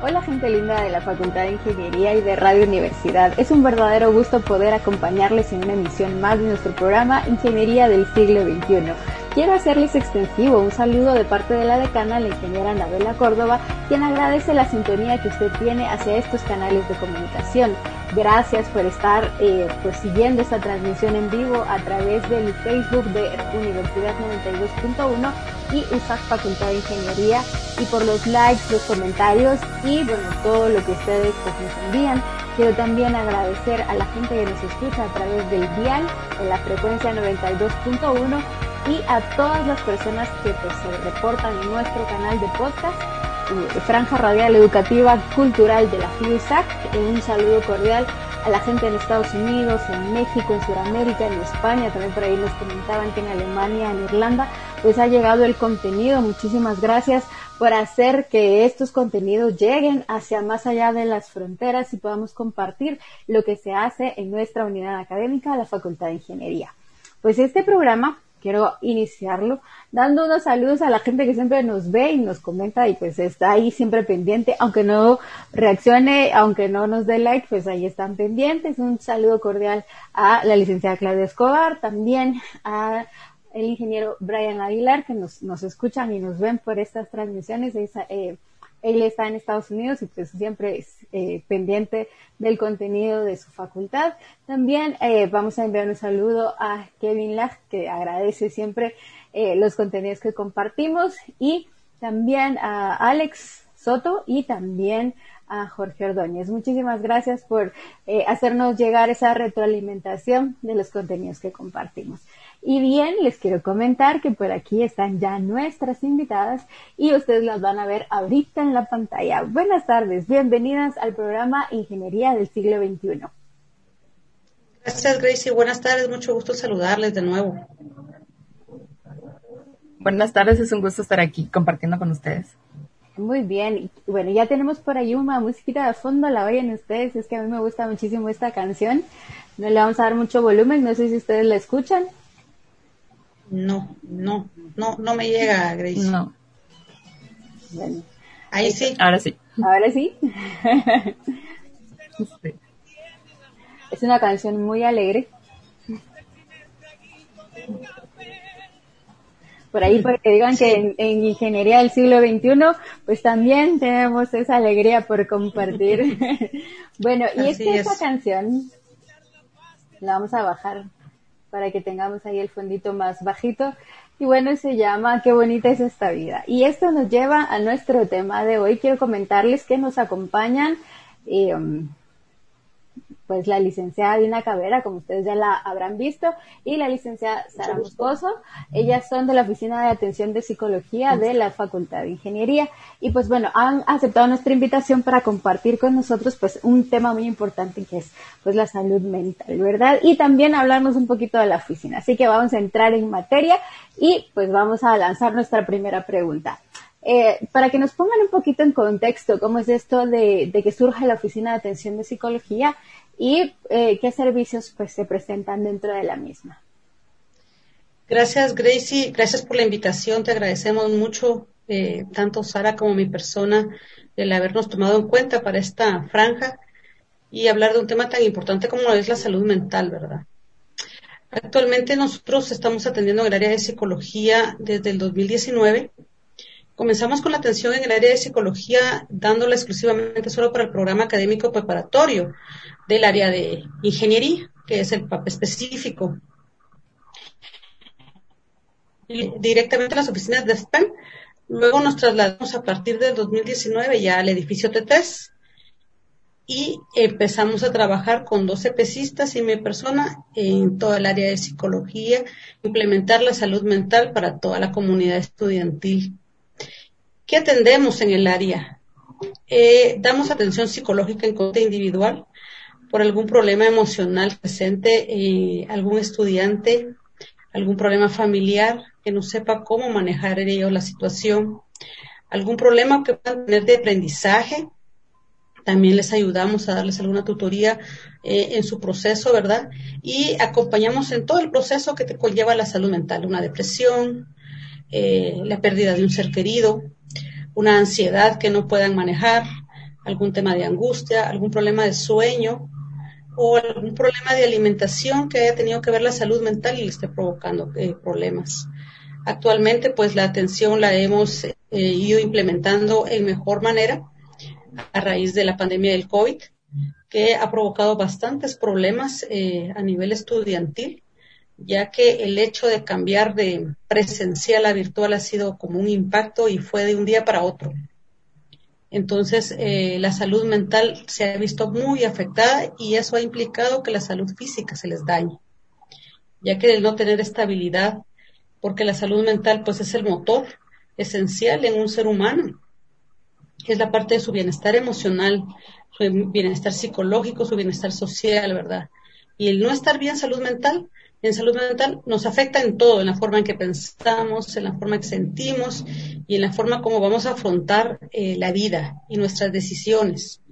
Hola gente linda de la Facultad de Ingeniería y de Radio Universidad. Es un verdadero gusto poder acompañarles en una emisión más de nuestro programa Ingeniería del siglo XXI. Quiero hacerles extensivo un saludo de parte de la decana, la ingeniera Anabela Córdoba, quien agradece la sintonía que usted tiene hacia estos canales de comunicación. Gracias por estar eh, pues, siguiendo esta transmisión en vivo a través del Facebook de Universidad 92.1 y USAC Facultad de Ingeniería y por los likes, los comentarios y bueno, todo lo que ustedes pues, nos envían. Quiero también agradecer a la gente que nos escucha a través del dial en la frecuencia 92.1 y a todas las personas que pues, se reportan en nuestro canal de podcast eh, Franja Radial Educativa Cultural de la FIUSAC. Un saludo cordial a la gente en Estados Unidos, en México, en Sudamérica, en España. También por ahí nos comentaban que en Alemania, en Irlanda, pues ha llegado el contenido. Muchísimas gracias por hacer que estos contenidos lleguen hacia más allá de las fronteras y podamos compartir lo que se hace en nuestra unidad académica, la Facultad de Ingeniería. Pues este programa quiero iniciarlo dando unos saludos a la gente que siempre nos ve y nos comenta y pues está ahí siempre pendiente, aunque no reaccione, aunque no nos dé like, pues ahí están pendientes. Un saludo cordial a la licenciada Claudia Escobar, también a el ingeniero Brian Aguilar, que nos, nos escuchan y nos ven por estas transmisiones. Eh, él está en Estados Unidos y pues siempre es eh, pendiente del contenido de su facultad. También eh, vamos a enviar un saludo a Kevin Lach, que agradece siempre eh, los contenidos que compartimos, y también a Alex Soto y también a Jorge Ordóñez. Muchísimas gracias por hacernos llegar esa retroalimentación de los contenidos que compartimos. Y bien, les quiero comentar que por aquí están ya nuestras invitadas y ustedes las van a ver ahorita en la pantalla. Buenas tardes, bienvenidas al programa Ingeniería del siglo XXI. Gracias, Gracie. Buenas tardes, mucho gusto saludarles de nuevo. Buenas tardes, es un gusto estar aquí compartiendo con ustedes. Muy bien, bueno, ya tenemos por ahí una musiquita de fondo, la oyen ustedes, es que a mí me gusta muchísimo esta canción. No le vamos a dar mucho volumen, no sé si ustedes la escuchan. No, no, no, no me llega, Grace. No. Bueno. Ahí sí. Ahora sí. Ahora sí. Es una canción muy alegre. Por ahí, porque digan que en, ingeniería del siglo XXI, pues también tenemos esa alegría por compartir. bueno, y es que esta canción la vamos a bajar para que tengamos ahí el fondito más bajito. Y bueno, se llama Qué bonita es esta vida. Y esto nos lleva a nuestro tema de hoy. Quiero comentarles que nos acompañan eh, pues la licenciada Dina Cabrera, como ustedes ya la habrán visto, y la licenciada Sara Moscoso. Ellas son de la Oficina de Atención de Psicología de la Facultad de Ingeniería. Y pues bueno, han aceptado nuestra invitación para compartir con nosotros pues un tema muy importante que es pues la salud mental, ¿verdad? Y también hablarnos un poquito de la oficina. Así que vamos a entrar en materia y pues vamos a lanzar nuestra primera pregunta. Eh, para que nos pongan un poquito en contexto cómo es esto de, de que surge la Oficina de Atención de Psicología y eh, qué servicios pues se presentan dentro de la misma. Gracias, Gracie. Gracias por la invitación. Te agradecemos mucho, eh, tanto Sara como mi persona, el habernos tomado en cuenta para esta franja y hablar de un tema tan importante como es la salud mental, ¿verdad? Actualmente nosotros estamos atendiendo en el área de psicología desde el 2019 Comenzamos con la atención en el área de psicología, dándola exclusivamente solo para el programa académico preparatorio del área de ingeniería, que es el PAP específico. directamente a las oficinas de STEM. Luego nos trasladamos a partir del 2019 ya al edificio T3 y empezamos a trabajar con 12 pesistas y mi persona en toda el área de psicología, implementar la salud mental para toda la comunidad estudiantil ¿Qué atendemos en el área? Eh, damos atención psicológica en contra individual por algún problema emocional presente, eh, algún estudiante, algún problema familiar que no sepa cómo manejar ellos la situación, algún problema que puedan tener de aprendizaje. También les ayudamos a darles alguna tutoría eh, en su proceso, ¿verdad? Y acompañamos en todo el proceso que te conlleva la salud mental, una depresión, la pérdida de un ser querido, una ansiedad que no puedan manejar, algún tema de angustia, algún problema de sueño o algún problema de alimentación que haya tenido que ver la salud mental y le esté provocando eh, problemas. Actualmente, pues la atención la hemos eh, ido implementando en mejor manera a raíz de la pandemia del COVID, que ha provocado bastantes problemas eh, a nivel estudiantil, ya que el hecho de cambiar de presencial a virtual ha sido como un impacto y fue de un día para otro. Entonces, eh, la salud mental se ha visto muy afectada y eso ha implicado que la salud física se les dañe, ya que el no tener estabilidad, porque la salud mental pues es el motor esencial en un ser humano, es la parte de su bienestar emocional, su bienestar psicológico, su bienestar social, ¿verdad? Y el no estar bien salud mental en salud mental nos afecta en todo, en la forma en que pensamos, en la forma que sentimos y en la forma como vamos a afrontar eh, la vida y nuestras decisiones.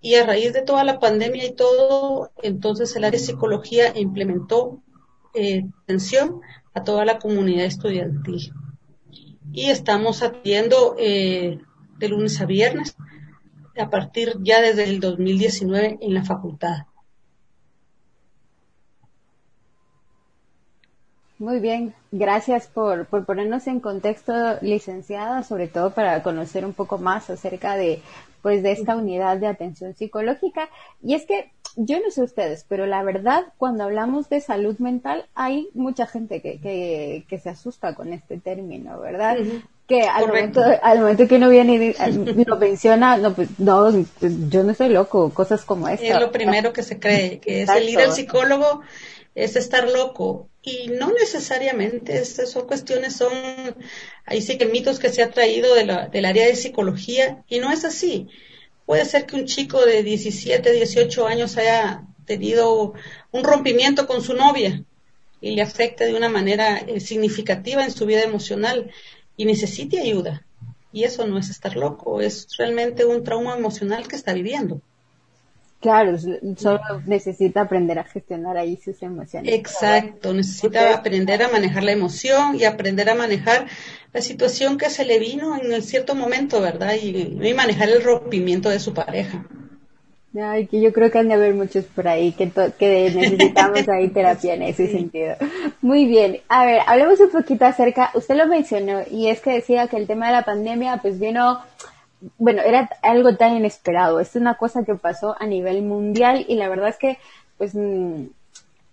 Y a raíz de toda la pandemia y todo, entonces el área de psicología implementó eh, atención a toda la comunidad estudiantil. Y estamos atendiendo eh, de lunes a viernes a partir ya desde el 2019 en la facultad. Muy bien, gracias por, por ponernos en contexto, licenciada, sobre todo para conocer un poco más acerca de, pues, de esta unidad de atención psicológica. Y es que yo no sé ustedes, pero la verdad, cuando hablamos de salud mental, hay mucha gente que, que, que se asusta con este término, ¿verdad? Que al momento, al momento que uno viene y lo menciona, no, pues, no, yo no estoy loco, cosas como esta. Es lo primero que se cree, que es el ir al psicólogo es estar loco. Y no necesariamente, estas son cuestiones, son, ahí sí que mitos que se ha traído de la, del área de psicología, y no es así. Puede ser que un chico de 17, 18 años haya tenido un rompimiento con su novia y le afecte de una manera eh, significativa en su vida emocional y necesite ayuda. Y eso no es estar loco, es realmente un trauma emocional que está viviendo. Claro, solo necesita aprender a gestionar ahí sus emociones. Exacto, necesita aprender a manejar la emoción y aprender a manejar la situación que se le vino en cierto momento, ¿verdad? Y, y manejar el rompimiento de su pareja. Ay, que yo creo que han de haber muchos por ahí que, que necesitamos ahí terapia en ese sentido. Muy bien. A ver, hablemos un poquito acerca, usted lo mencionó, y es que decía que el tema de la pandemia pues vino bueno, era algo tan inesperado. Es una cosa que pasó a nivel mundial y la verdad es que, pues, mm,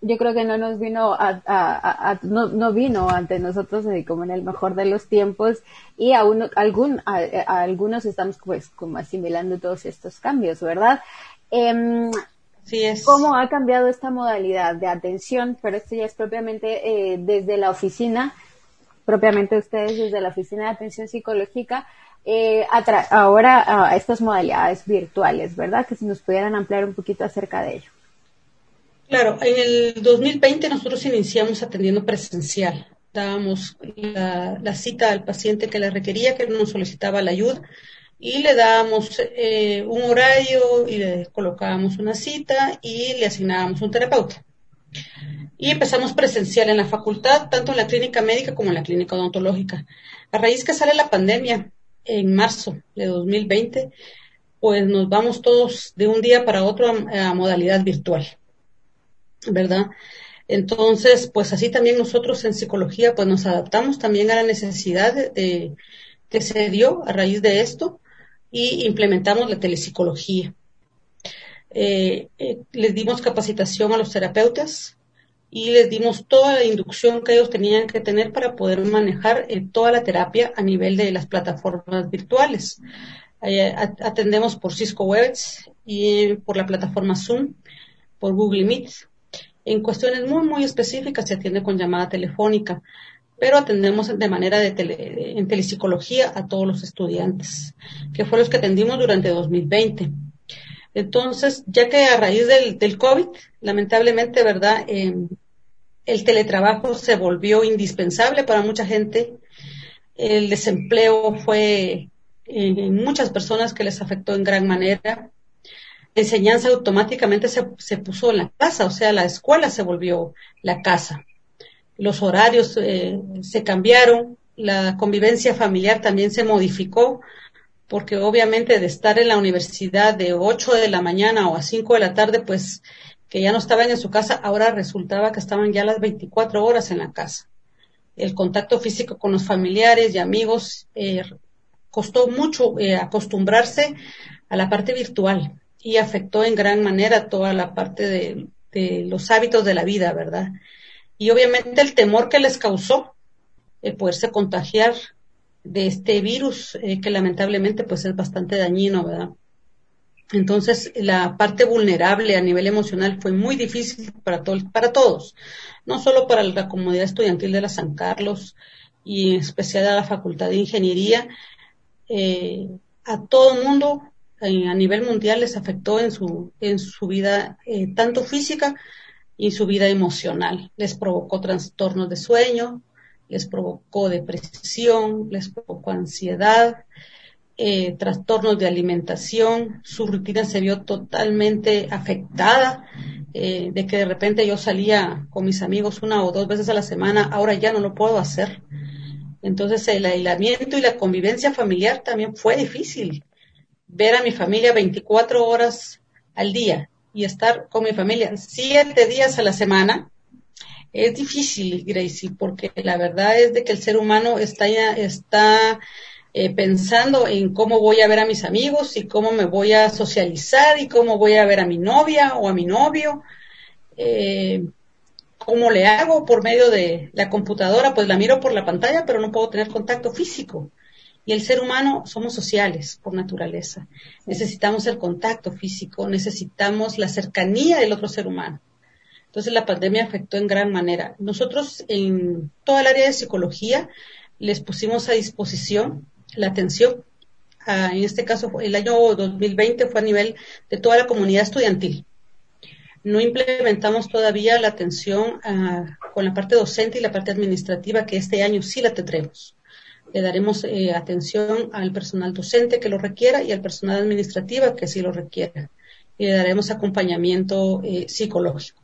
yo creo que no nos vino a, a, no, no, vino ante nosotros como en el mejor de los tiempos y a, uno, algún, a, algunos estamos pues como asimilando todos estos cambios, ¿verdad? Eh, sí es. ¿Cómo ha cambiado esta modalidad de atención? Pero esto ya es propiamente eh, desde la oficina, propiamente ustedes desde la oficina de atención psicológica, eh, ahora a estas modalidades virtuales, ¿verdad? Que si nos pudieran ampliar un poquito acerca de ello. Claro, en el 2020 nosotros iniciamos atendiendo presencial. Dábamos la, cita al paciente que le requería, que nos solicitaba la ayuda, y le dábamos eh, un horario y le colocábamos una cita y le asignábamos un terapeuta. Y empezamos presencial en la facultad, tanto en la clínica médica como en la clínica odontológica. A raíz que sale la pandemia, en marzo de 2020, pues nos vamos todos de un día para otro a, modalidad virtual, ¿verdad? Entonces, pues así también nosotros en psicología, pues nos adaptamos también a la necesidad de, que se dio a raíz de esto y implementamos la telepsicología. Eh, eh, les dimos capacitación a los terapeutas, y les dimos toda la inducción que ellos tenían que tener para poder manejar eh, toda la terapia a nivel de las plataformas virtuales. Eh, atendemos por Cisco Webex y por la plataforma Zoom, por Google Meet. En cuestiones muy, muy específicas se atiende con llamada telefónica, pero atendemos de manera de en telepsicología a todos los estudiantes, que fue los que atendimos durante 2020. Entonces, ya que a raíz del, del COVID, lamentablemente, ¿verdad? Eh, el teletrabajo se volvió indispensable para mucha gente. El desempleo fue en muchas personas que les afectó en gran manera. La enseñanza automáticamente se, se, puso en la casa, o sea, la escuela se volvió la casa. Los horarios eh, se cambiaron, la convivencia familiar también se modificó porque obviamente de estar en la universidad de 8 de la mañana o a 5 de la tarde, pues que ya no estaban en su casa, ahora resultaba que estaban ya las 24 horas en la casa. El contacto físico con los familiares y amigos eh, costó mucho eh, acostumbrarse a la parte virtual y afectó en gran manera toda la parte de, los hábitos de la vida, ¿verdad? Y obviamente el temor que les causó el poderse contagiar de este virus eh, que lamentablemente pues es bastante dañino, ¿verdad? Entonces, la parte vulnerable a nivel emocional fue muy difícil para, para todos, no solo para la comunidad estudiantil de la San Carlos y en especial a la Facultad de Ingeniería, eh, a todo el mundo eh, a nivel mundial les afectó en su, en su vida, tanto física y su vida emocional. Les provocó trastornos de sueño, les provocó depresión, les provocó ansiedad, eh, trastornos de alimentación, su rutina se vio totalmente afectada, eh, de que de repente yo salía con mis amigos una o dos veces a la semana, ahora ya no lo puedo hacer. Entonces el aislamiento y la convivencia familiar también fue difícil. Ver a mi familia 24 horas al día y estar con mi familia siete días a la semana, es difícil, Gracie, porque la verdad es de que el ser humano está, está eh, pensando en cómo voy a ver a mis amigos y cómo me voy a socializar y cómo voy a ver a mi novia o a mi novio. Eh, ¿Cómo le hago por medio de la computadora? Pues la miro por la pantalla, pero no puedo tener contacto físico. Y el ser humano somos sociales por naturaleza. Necesitamos el contacto físico, necesitamos la cercanía del otro ser humano. Entonces la pandemia afectó en gran manera. Nosotros en toda el área de psicología les pusimos a disposición la atención. Ah, en este caso, el año 2020 fue a nivel de toda la comunidad estudiantil. No implementamos todavía la atención ah, con la parte docente y la parte administrativa, que este año sí la tendremos. Le daremos eh, atención al personal docente que lo requiera y al personal administrativo que sí lo requiera. Y le daremos acompañamiento eh, psicológico.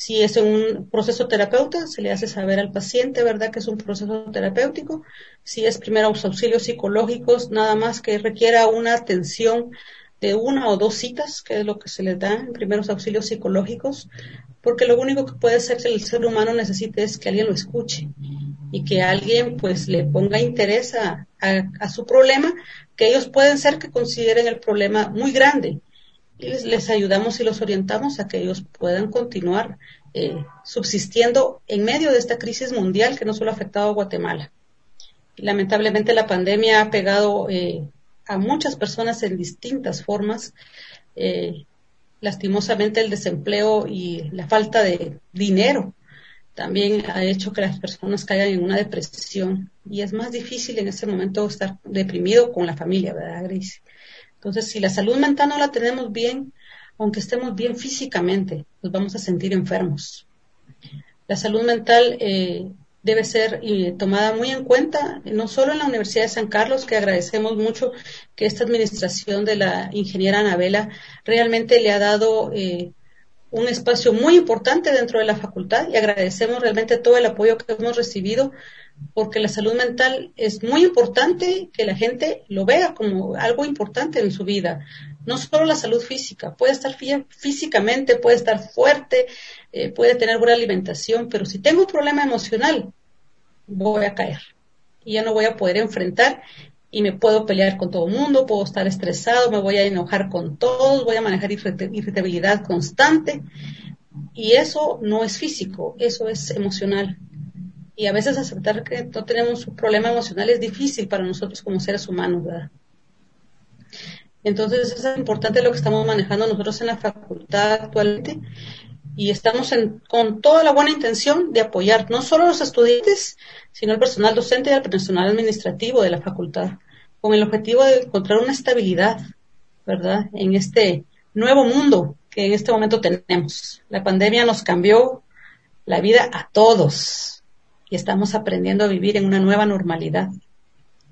Si es un proceso terapeuta, se le hace saber al paciente, ¿verdad?, que es un proceso terapéutico. Si es primeros auxilios psicológicos, nada más que requiera una atención de una o dos citas, que es lo que se les da en primeros auxilios psicológicos, porque lo único que puede ser que el ser humano necesite es que alguien lo escuche y que alguien pues le ponga interés a, a su problema, que ellos pueden ser que consideren el problema muy grande y les, ayudamos y los orientamos a que ellos puedan continuar eh, subsistiendo en medio de esta crisis mundial que no solo ha afectado a Guatemala. Lamentablemente la pandemia ha pegado eh, a muchas personas en distintas formas. Eh, lastimosamente el desempleo y la falta de dinero también ha hecho que las personas caigan en una depresión y es más difícil en ese momento estar deprimido con la familia, ¿verdad, Grace? Entonces, si la salud mental no la tenemos bien, aunque estemos bien físicamente, nos vamos a sentir enfermos. La salud mental eh, debe ser eh, tomada muy en cuenta, no solo en la Universidad de San Carlos, que agradecemos mucho que esta administración de la ingeniera Anabela realmente le ha dado eh, un espacio muy importante dentro de la facultad y agradecemos realmente todo el apoyo que hemos recibido porque la salud mental es muy importante que la gente lo vea como algo importante en su vida. No solo la salud física, puede estar físicamente, puede estar fuerte, eh, puede tener buena alimentación, pero si tengo un problema emocional, voy a caer. Y ya no voy a poder enfrentar y me puedo pelear con todo el mundo, puedo estar estresado, me voy a enojar con todos, voy a manejar irritabilidad constante. Y eso no es físico, eso es emocional y a veces aceptar que no tenemos un problema emocional es difícil para nosotros como seres humanos, ¿verdad? Entonces es importante lo que estamos manejando nosotros en la facultad actualmente y estamos con toda la buena intención de apoyar no solo a los estudiantes, sino al personal docente y al personal administrativo de la facultad, con el objetivo de encontrar una estabilidad, ¿verdad? En este nuevo mundo que en este momento tenemos. La pandemia nos cambió la vida a todos, y estamos aprendiendo a vivir en una nueva normalidad,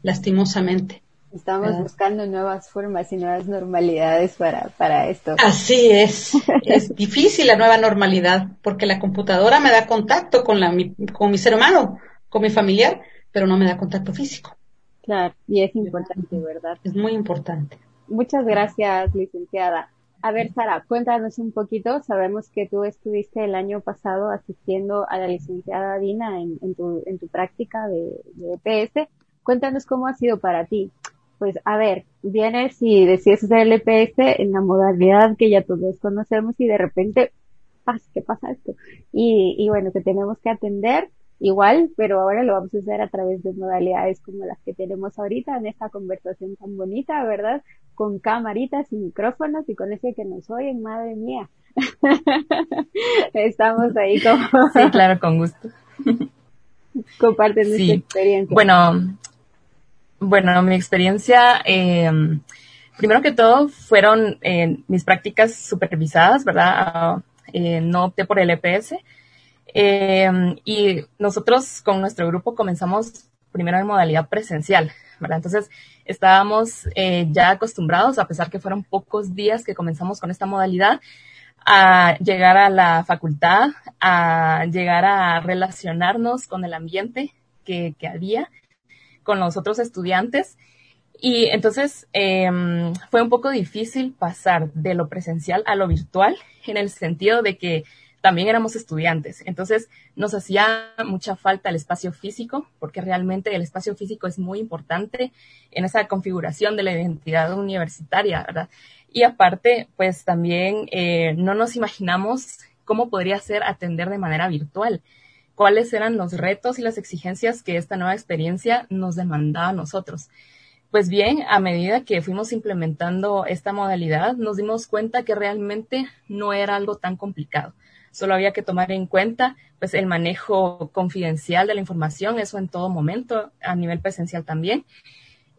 lastimosamente. Estamos buscando nuevas formas y nuevas normalidades para, para esto. Así es. es difícil la nueva normalidad porque la computadora me da contacto con, la, con mi ser humano, con mi familiar, pero no me da contacto físico. Claro, y es importante, ¿verdad? Es muy importante. Muchas gracias, licenciada. A ver, Sara, cuéntanos un poquito. Sabemos que tú estuviste el año pasado asistiendo a la licenciada Dina en, tu, en tu práctica de, de EPS. Cuéntanos cómo ha sido para ti. Pues, a ver, vienes y decides hacer el EPS en la modalidad que ya todos conocemos y de repente, ¿qué pasa esto? Y, y bueno, que tenemos que atender igual, pero ahora lo vamos a hacer a través de modalidades como las que tenemos ahorita en esta conversación tan bonita, ¿verdad? Con camaritas y micrófonos y con ese que nos oyen, madre mía. Estamos ahí como... sí, claro, con gusto. Comparten sí. experiencia. Bueno, bueno, mi experiencia, eh, primero que todo, fueron eh, mis prácticas supervisadas, ¿verdad? Eh, no opté por el EPS, eh, y nosotros con nuestro grupo comenzamos primero en modalidad presencial, ¿verdad? Entonces estábamos eh, ya acostumbrados, a pesar que fueron pocos días que comenzamos con esta modalidad, a llegar a la facultad, a llegar a relacionarnos con el ambiente que, que había, con los otros estudiantes. Y entonces eh, fue un poco difícil pasar de lo presencial a lo virtual, en el sentido de que también éramos estudiantes. Entonces nos hacía mucha falta el espacio físico, porque realmente el espacio físico es muy importante en esa configuración de la identidad universitaria, ¿verdad? Y aparte, pues también eh, no nos imaginamos cómo podría ser atender de manera virtual, cuáles eran los retos y las exigencias que esta nueva experiencia nos demandaba a nosotros. Pues bien, a medida que fuimos implementando esta modalidad, nos dimos cuenta que realmente no era algo tan complicado Solo había que tomar en cuenta pues el manejo confidencial de la información, eso en todo momento, a nivel presencial también.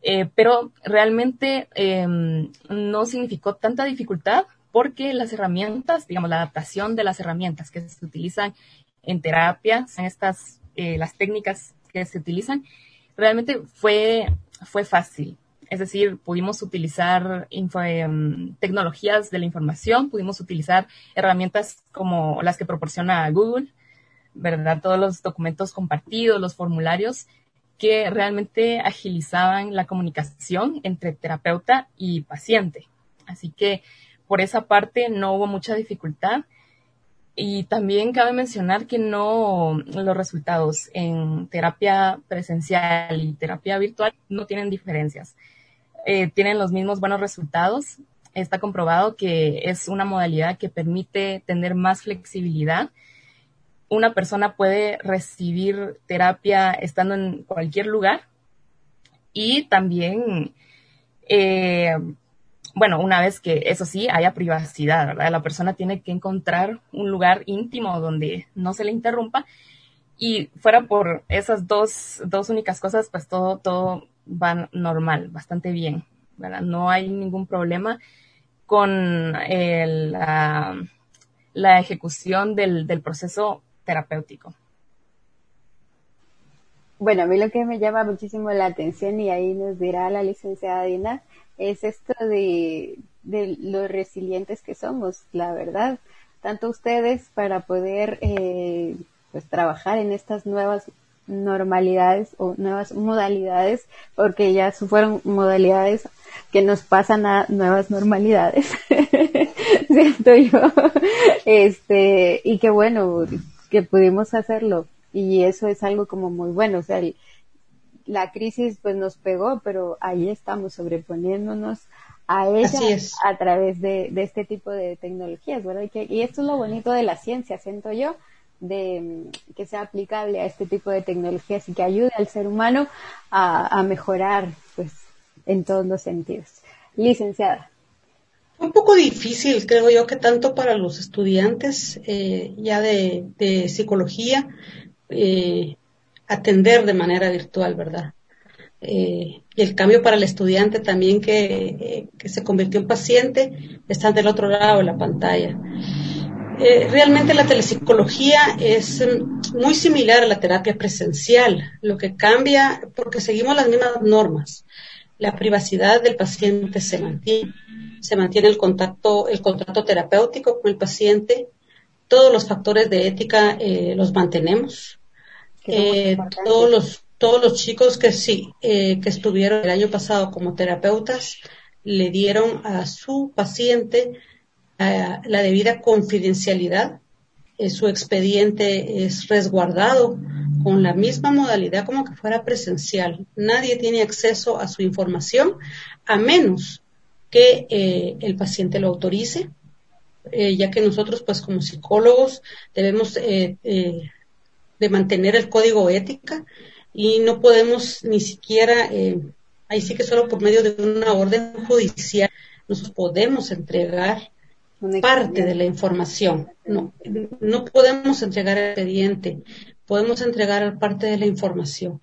Eh, pero realmente em, no significó tanta dificultad porque las herramientas, digamos, la adaptación de las herramientas que se utilizan en terapia, en estas, eh, las técnicas que se utilizan, realmente fue, fue fácil. Es decir, pudimos utilizar em, tecnologías de la información, pudimos utilizar herramientas como las que proporciona Google, ¿verdad? Todos los documentos compartidos, los formularios que realmente agilizaban la comunicación entre terapeuta y paciente. Así que por esa parte no hubo mucha dificultad. Y también cabe mencionar que no los resultados en terapia presencial y terapia virtual no tienen diferencias. Eh, tienen los mismos buenos resultados. Está comprobado que es una modalidad que permite tener más flexibilidad. Una persona puede recibir terapia estando en cualquier lugar y también, eh, bueno, una vez que eso sí haya privacidad, ¿verdad? La persona tiene que encontrar un lugar íntimo donde no se le interrumpa y fuera por esas dos, dos únicas cosas, pues todo, todo va normal, bastante bien, ¿verdad? No hay ningún problema con la, ejecución del, del proceso terapéutico. Bueno, a mí lo que me llama muchísimo la atención y ahí nos dirá la licenciada Dina es esto de, de lo resilientes que somos, la verdad. Tanto ustedes para poder eh, pues trabajar en estas nuevas normalidades o nuevas modalidades, porque ya fueron modalidades que nos pasan a nuevas normalidades, siento yo, este, y que bueno, que pudimos hacerlo, y eso es algo como muy bueno, o sea, la crisis pues nos pegó, pero ahí estamos sobreponiéndonos a ella a través de, de, este tipo de tecnologías, ¿verdad? Y, que, y esto es lo bonito de la ciencia, siento yo, de que sea aplicable a este tipo de tecnologías y que ayude al ser humano a, mejorar pues en todos los sentidos. Licenciada. Un poco difícil, creo yo, que tanto para los estudiantes eh, ya de, psicología eh, atender de manera virtual, ¿verdad? Eh, y el cambio para el estudiante también que, que se convirtió en paciente está del otro lado de la pantalla. Eh, realmente la telepsicología es em, muy similar a la terapia presencial. Lo que cambia, porque seguimos las mismas normas, la privacidad del paciente se mantiene, se mantiene el contacto, el contrato terapéutico con el paciente, todos los factores de ética eh, los mantenemos, eh, todos los todos los chicos que sí, eh, que estuvieron el año pasado como terapeutas, le dieron a su paciente eh, la debida confidencialidad. Eh, su expediente es resguardado con la misma modalidad como que fuera presencial. Nadie tiene acceso a su información a menos que el paciente lo autorice, ya que nosotros, pues como psicólogos, debemos de mantener el código ética y no podemos ni siquiera, eh, ahí sí que solo por medio de una orden judicial, nos podemos entregar parte de la información. No, no podemos entregar el expediente, podemos entregar parte de la información.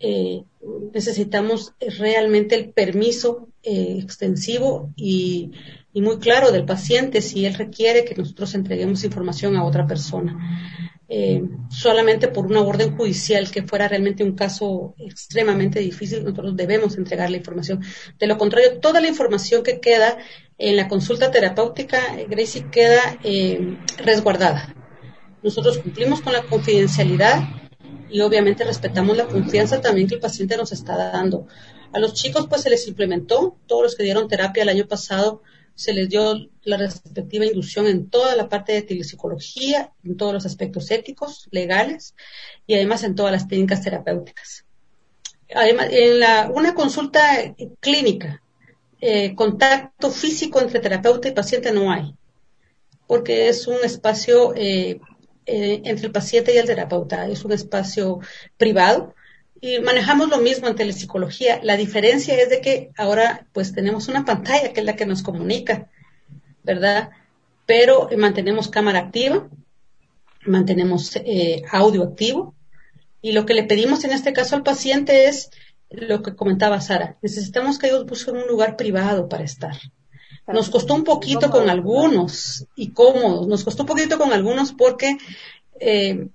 Eh, necesitamos realmente el permiso eh, extensivo y, y, muy claro del paciente si él requiere que nosotros entreguemos información a otra persona. Eh, solamente por una orden judicial que fuera realmente un caso extremadamente difícil, nosotros debemos entregar la información. De lo contrario, toda la información que queda en la consulta terapéutica, Gracie, queda eh, resguardada. Nosotros cumplimos con la confidencialidad y obviamente respetamos la confianza también que el paciente nos está dando. A los chicos pues se les implementó, todos los que dieron terapia el año pasado, se les dio la respectiva inducción en toda la parte de telepsicología, en todos los aspectos éticos, legales y además en todas las técnicas terapéuticas. Además, en la, una consulta clínica, eh, contacto físico entre terapeuta y paciente no hay, porque es un espacio eh, eh, entre el paciente y el terapeuta, es un espacio privado y manejamos lo mismo en telepsicología. La diferencia es de que ahora pues tenemos una pantalla que es la que nos comunica, ¿verdad? Pero mantenemos cámara activa, mantenemos audio activo y lo que le pedimos en este caso al paciente es lo que comentaba Sara, necesitamos que ellos busquen un lugar privado para estar. Nos costó un poquito con algunos y cómodos, nos costó un poquito con algunos porque eh,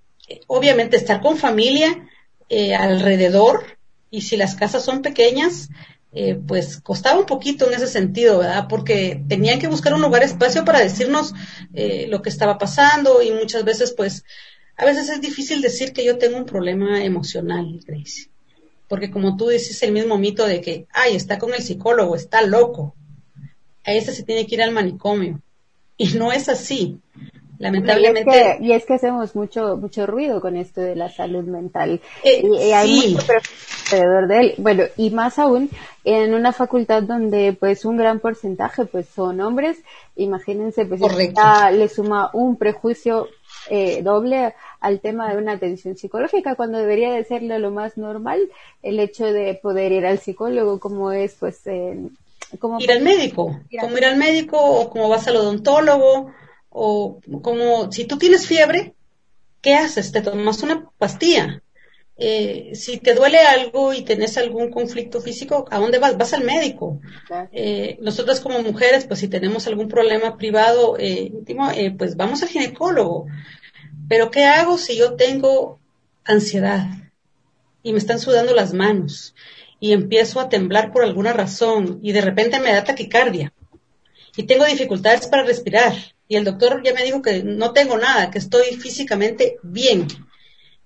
obviamente estar con familia eh, alrededor y si las casas son pequeñas, eh, pues costaba un poquito en ese sentido, ¿verdad? Porque tenían que buscar un lugar espacio para decirnos eh, lo que estaba pasando y muchas veces, pues, a veces es difícil decir que yo tengo un problema emocional, Grace. Porque como tú dices el mismo mito de que, ay, está con el psicólogo, está loco. A ese se tiene que ir al manicomio. Y no es así. Lamentablemente. Y es, que, hacemos mucho, mucho ruido con esto de la salud mental. Eh, y, hay mucho alrededor de él. Bueno, y más aún en una facultad donde pues un gran porcentaje pues son hombres. Imagínense, pues le suma un prejuicio eh, doble al tema de una atención psicológica cuando debería de ser lo más normal el hecho de poder ir al psicólogo como es pues como ir al médico como ir al médico o como vas al odontólogo o como si tú tienes fiebre, ¿qué haces? Te tomas una pastilla. Eh, si te duele algo y tenés algún conflicto físico, ¿a dónde vas? Vas al médico. Eh, nosotros como mujeres, pues si tenemos algún problema privado eh, íntimo, eh, pues vamos al ginecólogo. Pero ¿qué hago si yo tengo ansiedad y me están sudando las manos y empiezo a temblar por alguna razón y de repente me da taquicardia y tengo dificultades para respirar y el doctor ya me dijo que no tengo nada, que estoy físicamente bien.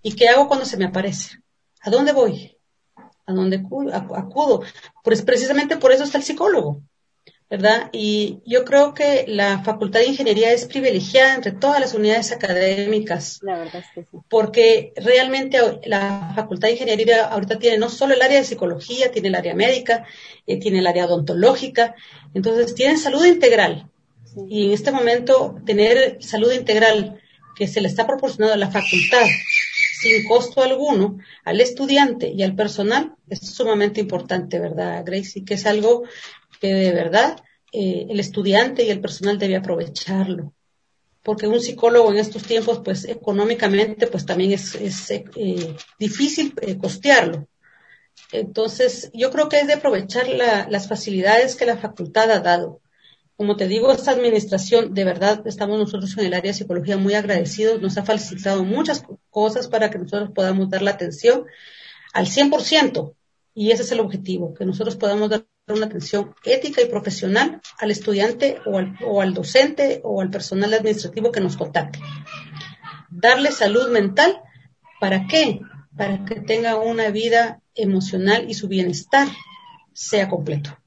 ¿Y qué hago cuando se me aparece? ¿A dónde voy? ¿A dónde acudo? Pues precisamente por eso está el psicólogo, ¿verdad? Y yo creo que la Facultad de Ingeniería es privilegiada entre todas las unidades académicas. La verdad es que sí. Porque realmente la Facultad de Ingeniería ahorita tiene no solo el área de psicología, tiene el área médica, eh, tiene el área odontológica, entonces tiene salud integral y en este momento tener salud integral que se le está proporcionando a la facultad sin costo alguno al estudiante y al personal es sumamente importante, ¿verdad, Grace? Y que es algo que de verdad eh, el estudiante y el personal debe aprovecharlo. Porque un psicólogo en estos tiempos, pues económicamente, pues también es, eh, difícil eh, costearlo. Entonces, yo creo que es de aprovechar las facilidades que la facultad ha dado como te digo, esta administración, de verdad, estamos nosotros en el área de psicología muy agradecidos, nos ha facilitado muchas cosas para que nosotros podamos dar la atención al 100%, y ese es el objetivo, que nosotros podamos dar una atención ética y profesional al estudiante o al, o al docente o al personal administrativo que nos contacte. Darle salud mental, ¿para qué? para que tenga una vida emocional y su bienestar sea completo.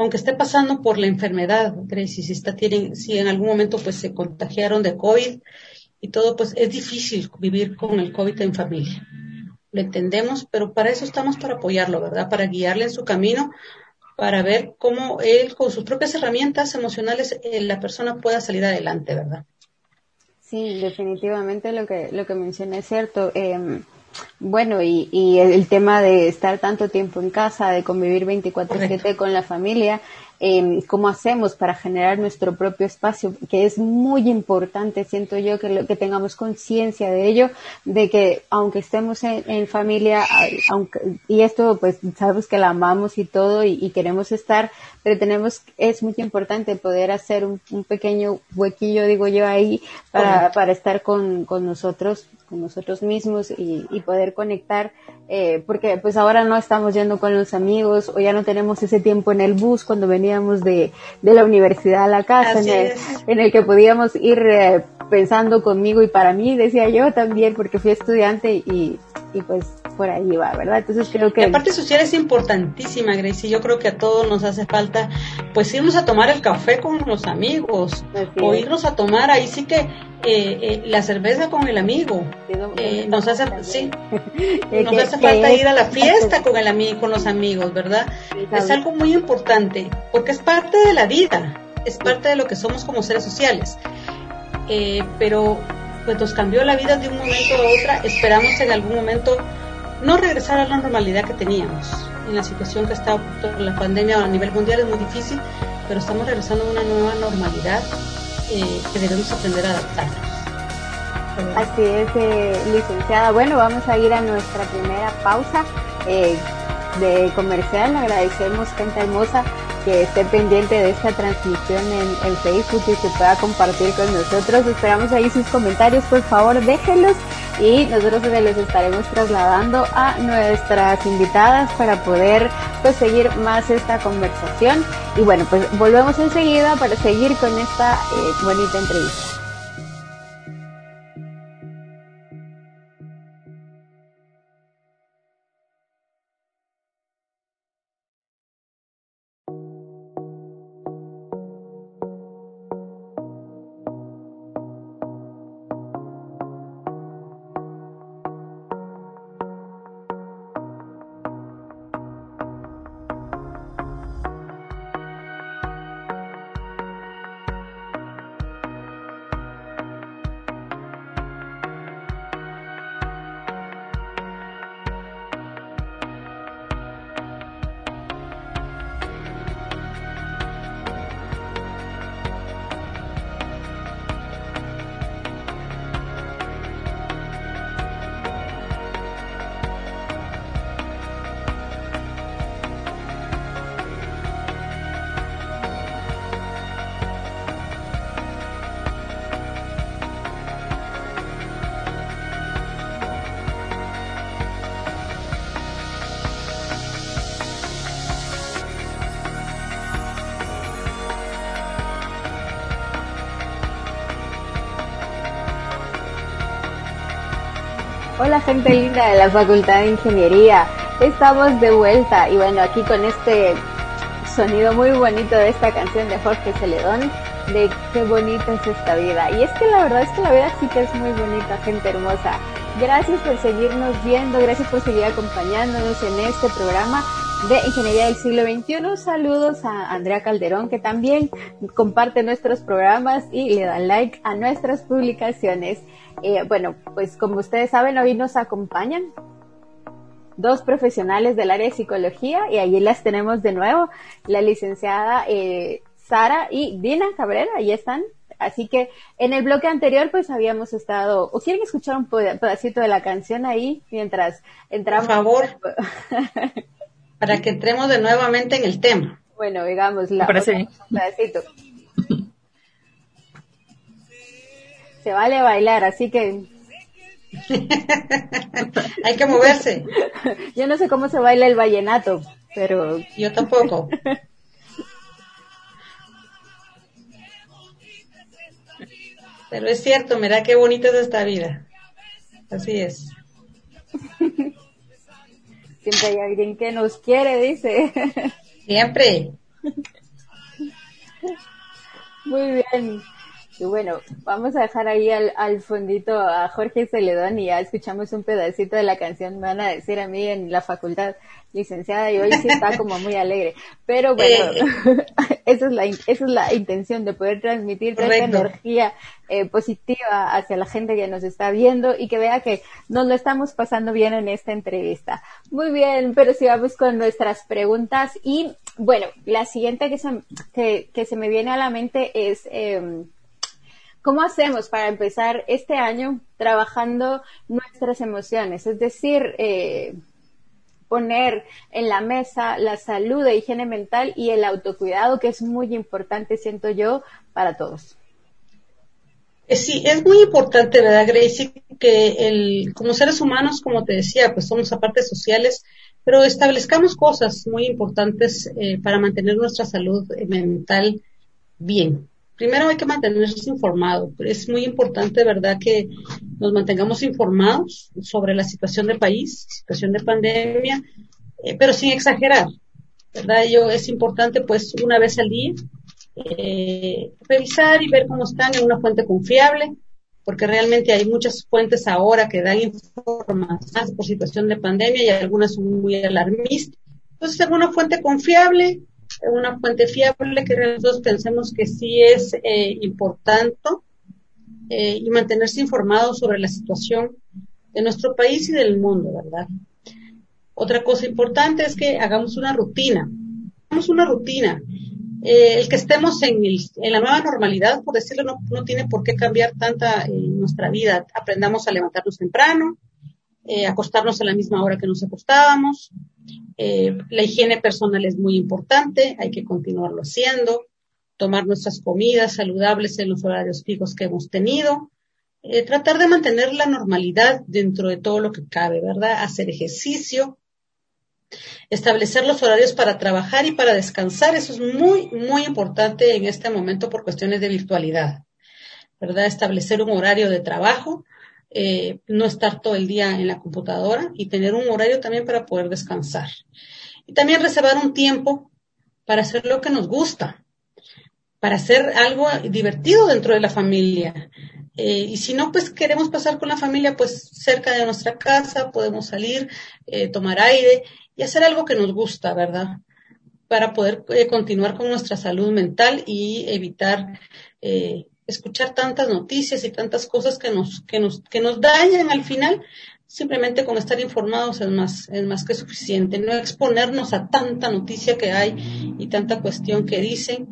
Aunque esté pasando por la enfermedad, Gracie, si está tienen, si en algún momento pues se contagiaron de COVID y todo, pues es difícil vivir con el COVID en familia. Lo entendemos, pero para eso estamos para apoyarlo, ¿verdad? Para guiarle en su camino, para ver cómo él con sus propias herramientas emocionales eh, la persona pueda salir adelante, ¿verdad? Sí, definitivamente lo que lo que menciona es cierto. Eh, bueno, y, y el tema de estar tanto tiempo en casa, de convivir 24/7 con la familia, eh, cómo hacemos para generar nuestro propio espacio, que es muy importante, siento yo, que, lo, que tengamos conciencia de ello, de que aunque estemos en, en, familia, aunque, y esto pues sabemos que la amamos y todo y, y, queremos estar, pero tenemos, es muy importante poder hacer un, un pequeño huequillo, digo yo, ahí para, para estar con, con nosotros con nosotros mismos y, y poder conectar, eh, porque pues ahora no estamos yendo con los amigos o ya no tenemos ese tiempo en el bus cuando de, de la universidad a la casa, en el, en el, que podíamos ir eh, pensando conmigo y para mí, decía yo también, porque fui estudiante y, y pues por ahí va, ¿verdad? Entonces creo que... La parte social es importantísima, Gracie. Yo creo que a todos nos hace falta, pues irnos a tomar el café con los amigos, o irnos a tomar, ahí sí que eh, eh, la cerveza con el amigo. Eh, nos hace, sí, nos hace falta ir a la fiesta con el amigo, con los amigos, ¿verdad? Es algo muy importante, porque es parte de la vida, es parte de lo que somos como seres sociales. Eh, pero pues nos cambió la vida de un momento a otro. Esperamos en algún momento no regresar a la normalidad que teníamos. En la situación que está la pandemia a nivel mundial es muy difícil, pero estamos regresando a una nueva normalidad eh, que debemos aprender a adaptarnos. Así es, eh, licenciada. Bueno, vamos a ir a nuestra primera pausa eh, de comercial. Agradecemos, gente hermosa, que esté pendiente de esta transmisión en, en, Facebook y que pueda compartir con nosotros. Esperamos ahí sus comentarios, por favor, déjenlos y nosotros se los estaremos trasladando a nuestras invitadas para poder pues seguir más esta conversación. Y bueno, pues volvemos enseguida para seguir con esta eh, bonita entrevista. Gente linda de la Facultad de Ingeniería, estamos de vuelta y bueno, aquí con este sonido muy bonito de esta canción de Jorge Celedón, de qué bonita es esta vida. Y es que la verdad es que la vida sí que es muy bonita, gente hermosa. Gracias por seguirnos viendo, gracias por seguir acompañándonos en este programa de Ingeniería del Siglo XXI. Saludos a Andrea Calderón, que también comparte nuestros programas y le da like a nuestras publicaciones. Eh, bueno, pues como ustedes saben, hoy nos acompañan dos profesionales del área de psicología y allí las tenemos de nuevo, la licenciada eh, Sara y Dina Cabrera, ahí están. Así que en el bloque anterior pues habíamos estado, o quieren escuchar un pedacito de la canción ahí mientras entramos. Por favor. para que entremos de nuevamente en el tema. Bueno, digamos, la, parece pedacito. Se vale bailar, así que... Hay que moverse. Yo no sé cómo se baila el vallenato, pero... Yo tampoco. Pero es cierto, mira qué bonita es esta vida. Así es. Siempre hay alguien que nos quiere, dice. Siempre. Muy bien. Y bueno, vamos a dejar ahí al, al, fondito a Jorge Celedón y ya escuchamos un pedacito de la canción. Me van a decir a mí en la facultad licenciada y hoy sí está como muy alegre. Pero bueno, eh. esa, es la, esa es la intención de poder transmitir esta energía eh, positiva hacia la gente que nos está viendo y que vea que nos lo estamos pasando bien en esta entrevista. Muy bien, pero sigamos con nuestras preguntas y bueno, la siguiente que se, que, que se me viene a la mente es... Eh, ¿Cómo hacemos para empezar este año trabajando nuestras emociones? Es decir, eh, poner en la mesa la salud e higiene mental y el autocuidado, que es muy importante, siento yo, para todos. Eh, sí, es muy importante, ¿verdad, Gracie? Que el, como seres humanos, como te decía, pues somos aparte sociales, pero establezcamos cosas muy importantes eh, para mantener nuestra salud mental bien primero hay que mantenerse informado. Es muy importante, ¿verdad?, que nos mantengamos informados sobre la situación del país, situación de pandemia, eh, pero sin exagerar, ¿verdad? Yo, es importante, pues, una vez al día, eh, revisar y ver cómo están en una fuente confiable, porque realmente hay muchas fuentes ahora que dan información por situación de pandemia y algunas son muy alarmistas. Entonces, en una fuente confiable, una fuente fiable que nosotros pensemos que sí es eh, importante eh, y mantenerse informado sobre la situación de nuestro país y del mundo, ¿verdad? Otra cosa importante es que hagamos una rutina. Hagamos una rutina. Eh, el que estemos en, en, la nueva normalidad, por decirlo, no, no tiene por qué cambiar tanta nuestra vida. Aprendamos a levantarnos temprano, acostarnos a la misma hora que nos acostábamos, eh, la higiene personal es muy importante, hay que continuarlo haciendo, tomar nuestras comidas saludables en los horarios fijos que hemos tenido, eh, tratar de mantener la normalidad dentro de todo lo que cabe, ¿verdad? Hacer ejercicio, establecer los horarios para trabajar y para descansar, eso es muy, muy importante en este momento por cuestiones de virtualidad, ¿verdad? Establecer un horario de trabajo, eh, no estar todo el día en la computadora y tener un horario también para poder descansar. Y también reservar un tiempo para hacer lo que nos gusta, para hacer algo divertido dentro de la familia. Eh, y si no, pues queremos pasar con la familia, pues cerca de nuestra casa, podemos salir, eh, tomar aire y hacer algo que nos gusta, ¿verdad? Para poder continuar con nuestra salud mental y evitar escuchar tantas noticias y tantas cosas que nos, que nos, que nos dañan al final, simplemente con estar informados es más, es más que suficiente, no exponernos a tanta noticia que hay y tanta cuestión que dicen,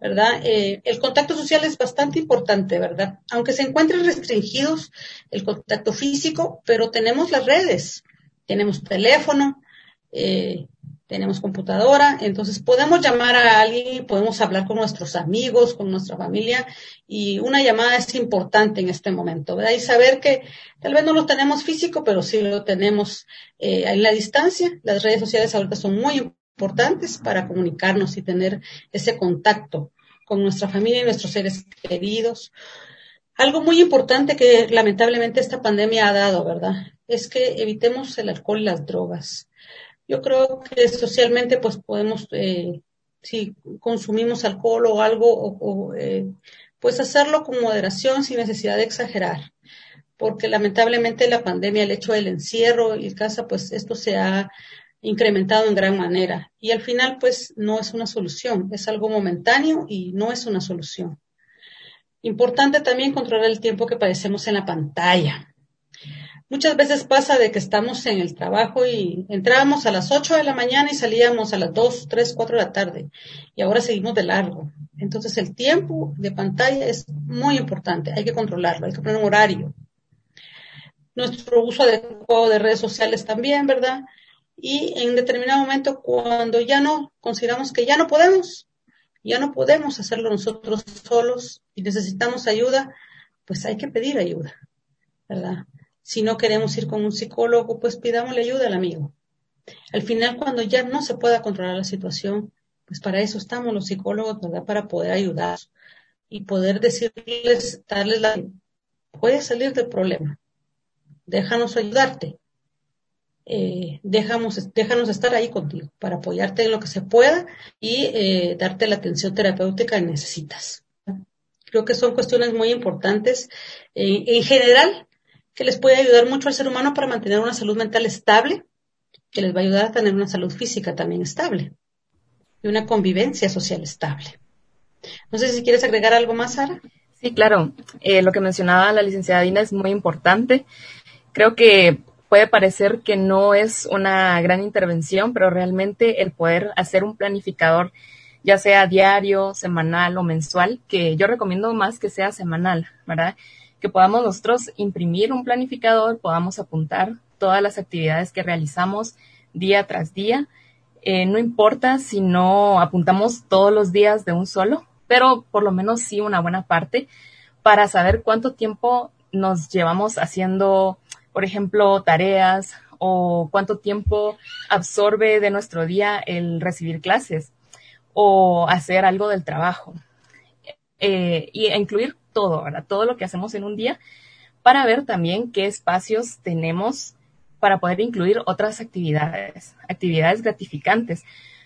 ¿verdad? Eh, el contacto social es bastante importante, ¿verdad? Aunque se encuentren restringidos el contacto físico, pero tenemos las redes, tenemos teléfono, eh, tenemos computadora, entonces podemos llamar a alguien, podemos hablar con nuestros amigos, con nuestra familia, y una llamada es importante en este momento, ¿verdad? Y saber que tal vez no lo tenemos físico, pero sí lo tenemos eh, en la distancia. Las redes sociales ahorita son muy importantes para comunicarnos y tener ese contacto con nuestra familia y nuestros seres queridos. Algo muy importante que lamentablemente esta pandemia ha dado, ¿verdad? Es que evitemos el alcohol y las drogas yo creo que socialmente pues podemos, eh, si consumimos alcohol o algo, o, eh, pues hacerlo con moderación sin necesidad de exagerar. Porque lamentablemente la pandemia, el hecho del encierro y casa, pues esto se ha incrementado en gran manera. Y al final, pues no es una solución, es algo momentáneo y no es una solución. Importante también controlar el tiempo que padecemos en la pantalla. Muchas veces pasa de que estamos en el trabajo y entrábamos a las 8 de la mañana y salíamos a las 2, 3, 4 de la tarde y ahora seguimos de largo. Entonces el tiempo de pantalla es muy importante, hay que controlarlo, hay que poner un horario. Nuestro uso adecuado de redes sociales también, ¿verdad? Y en determinado momento cuando ya no consideramos que ya no podemos, ya no podemos hacerlo nosotros solos y necesitamos ayuda, pues hay que pedir ayuda, ¿verdad? Si no queremos ir con un psicólogo, pues pidámosle ayuda al amigo. Al final, cuando ya no se pueda controlar la situación, pues para eso estamos los psicólogos, ¿verdad? Para poder ayudar y poder decirles, darles la... Puedes salir del problema. Déjanos ayudarte. eh, déjanos estar ahí contigo para apoyarte en lo que se pueda y eh, darte la atención terapéutica que necesitas. Creo que son cuestiones muy importantes eh, en general que les puede ayudar mucho al ser humano para mantener una salud mental estable, que les va a ayudar a tener una salud física también estable y una convivencia social estable. No sé si quieres agregar algo más, Sara. Sí, claro. Eh, lo que mencionaba la licenciada Dina es muy importante. Creo que puede parecer que no es una gran intervención, pero realmente el poder hacer un planificador, ya sea diario, semanal o mensual, que yo recomiendo más que sea semanal, ¿verdad? Que podamos nosotros imprimir un planificador, podamos apuntar todas las actividades que realizamos día tras día. Eh, no importa si no apuntamos todos los días de un solo, pero por lo menos sí una buena parte para saber cuánto tiempo nos llevamos haciendo, por ejemplo, tareas o cuánto tiempo absorbe de nuestro día el recibir clases o hacer algo del trabajo. Eh, y incluir todo, ¿verdad? Todo lo que hacemos en un día para ver también qué espacios tenemos para poder incluir otras actividades, actividades gratificantes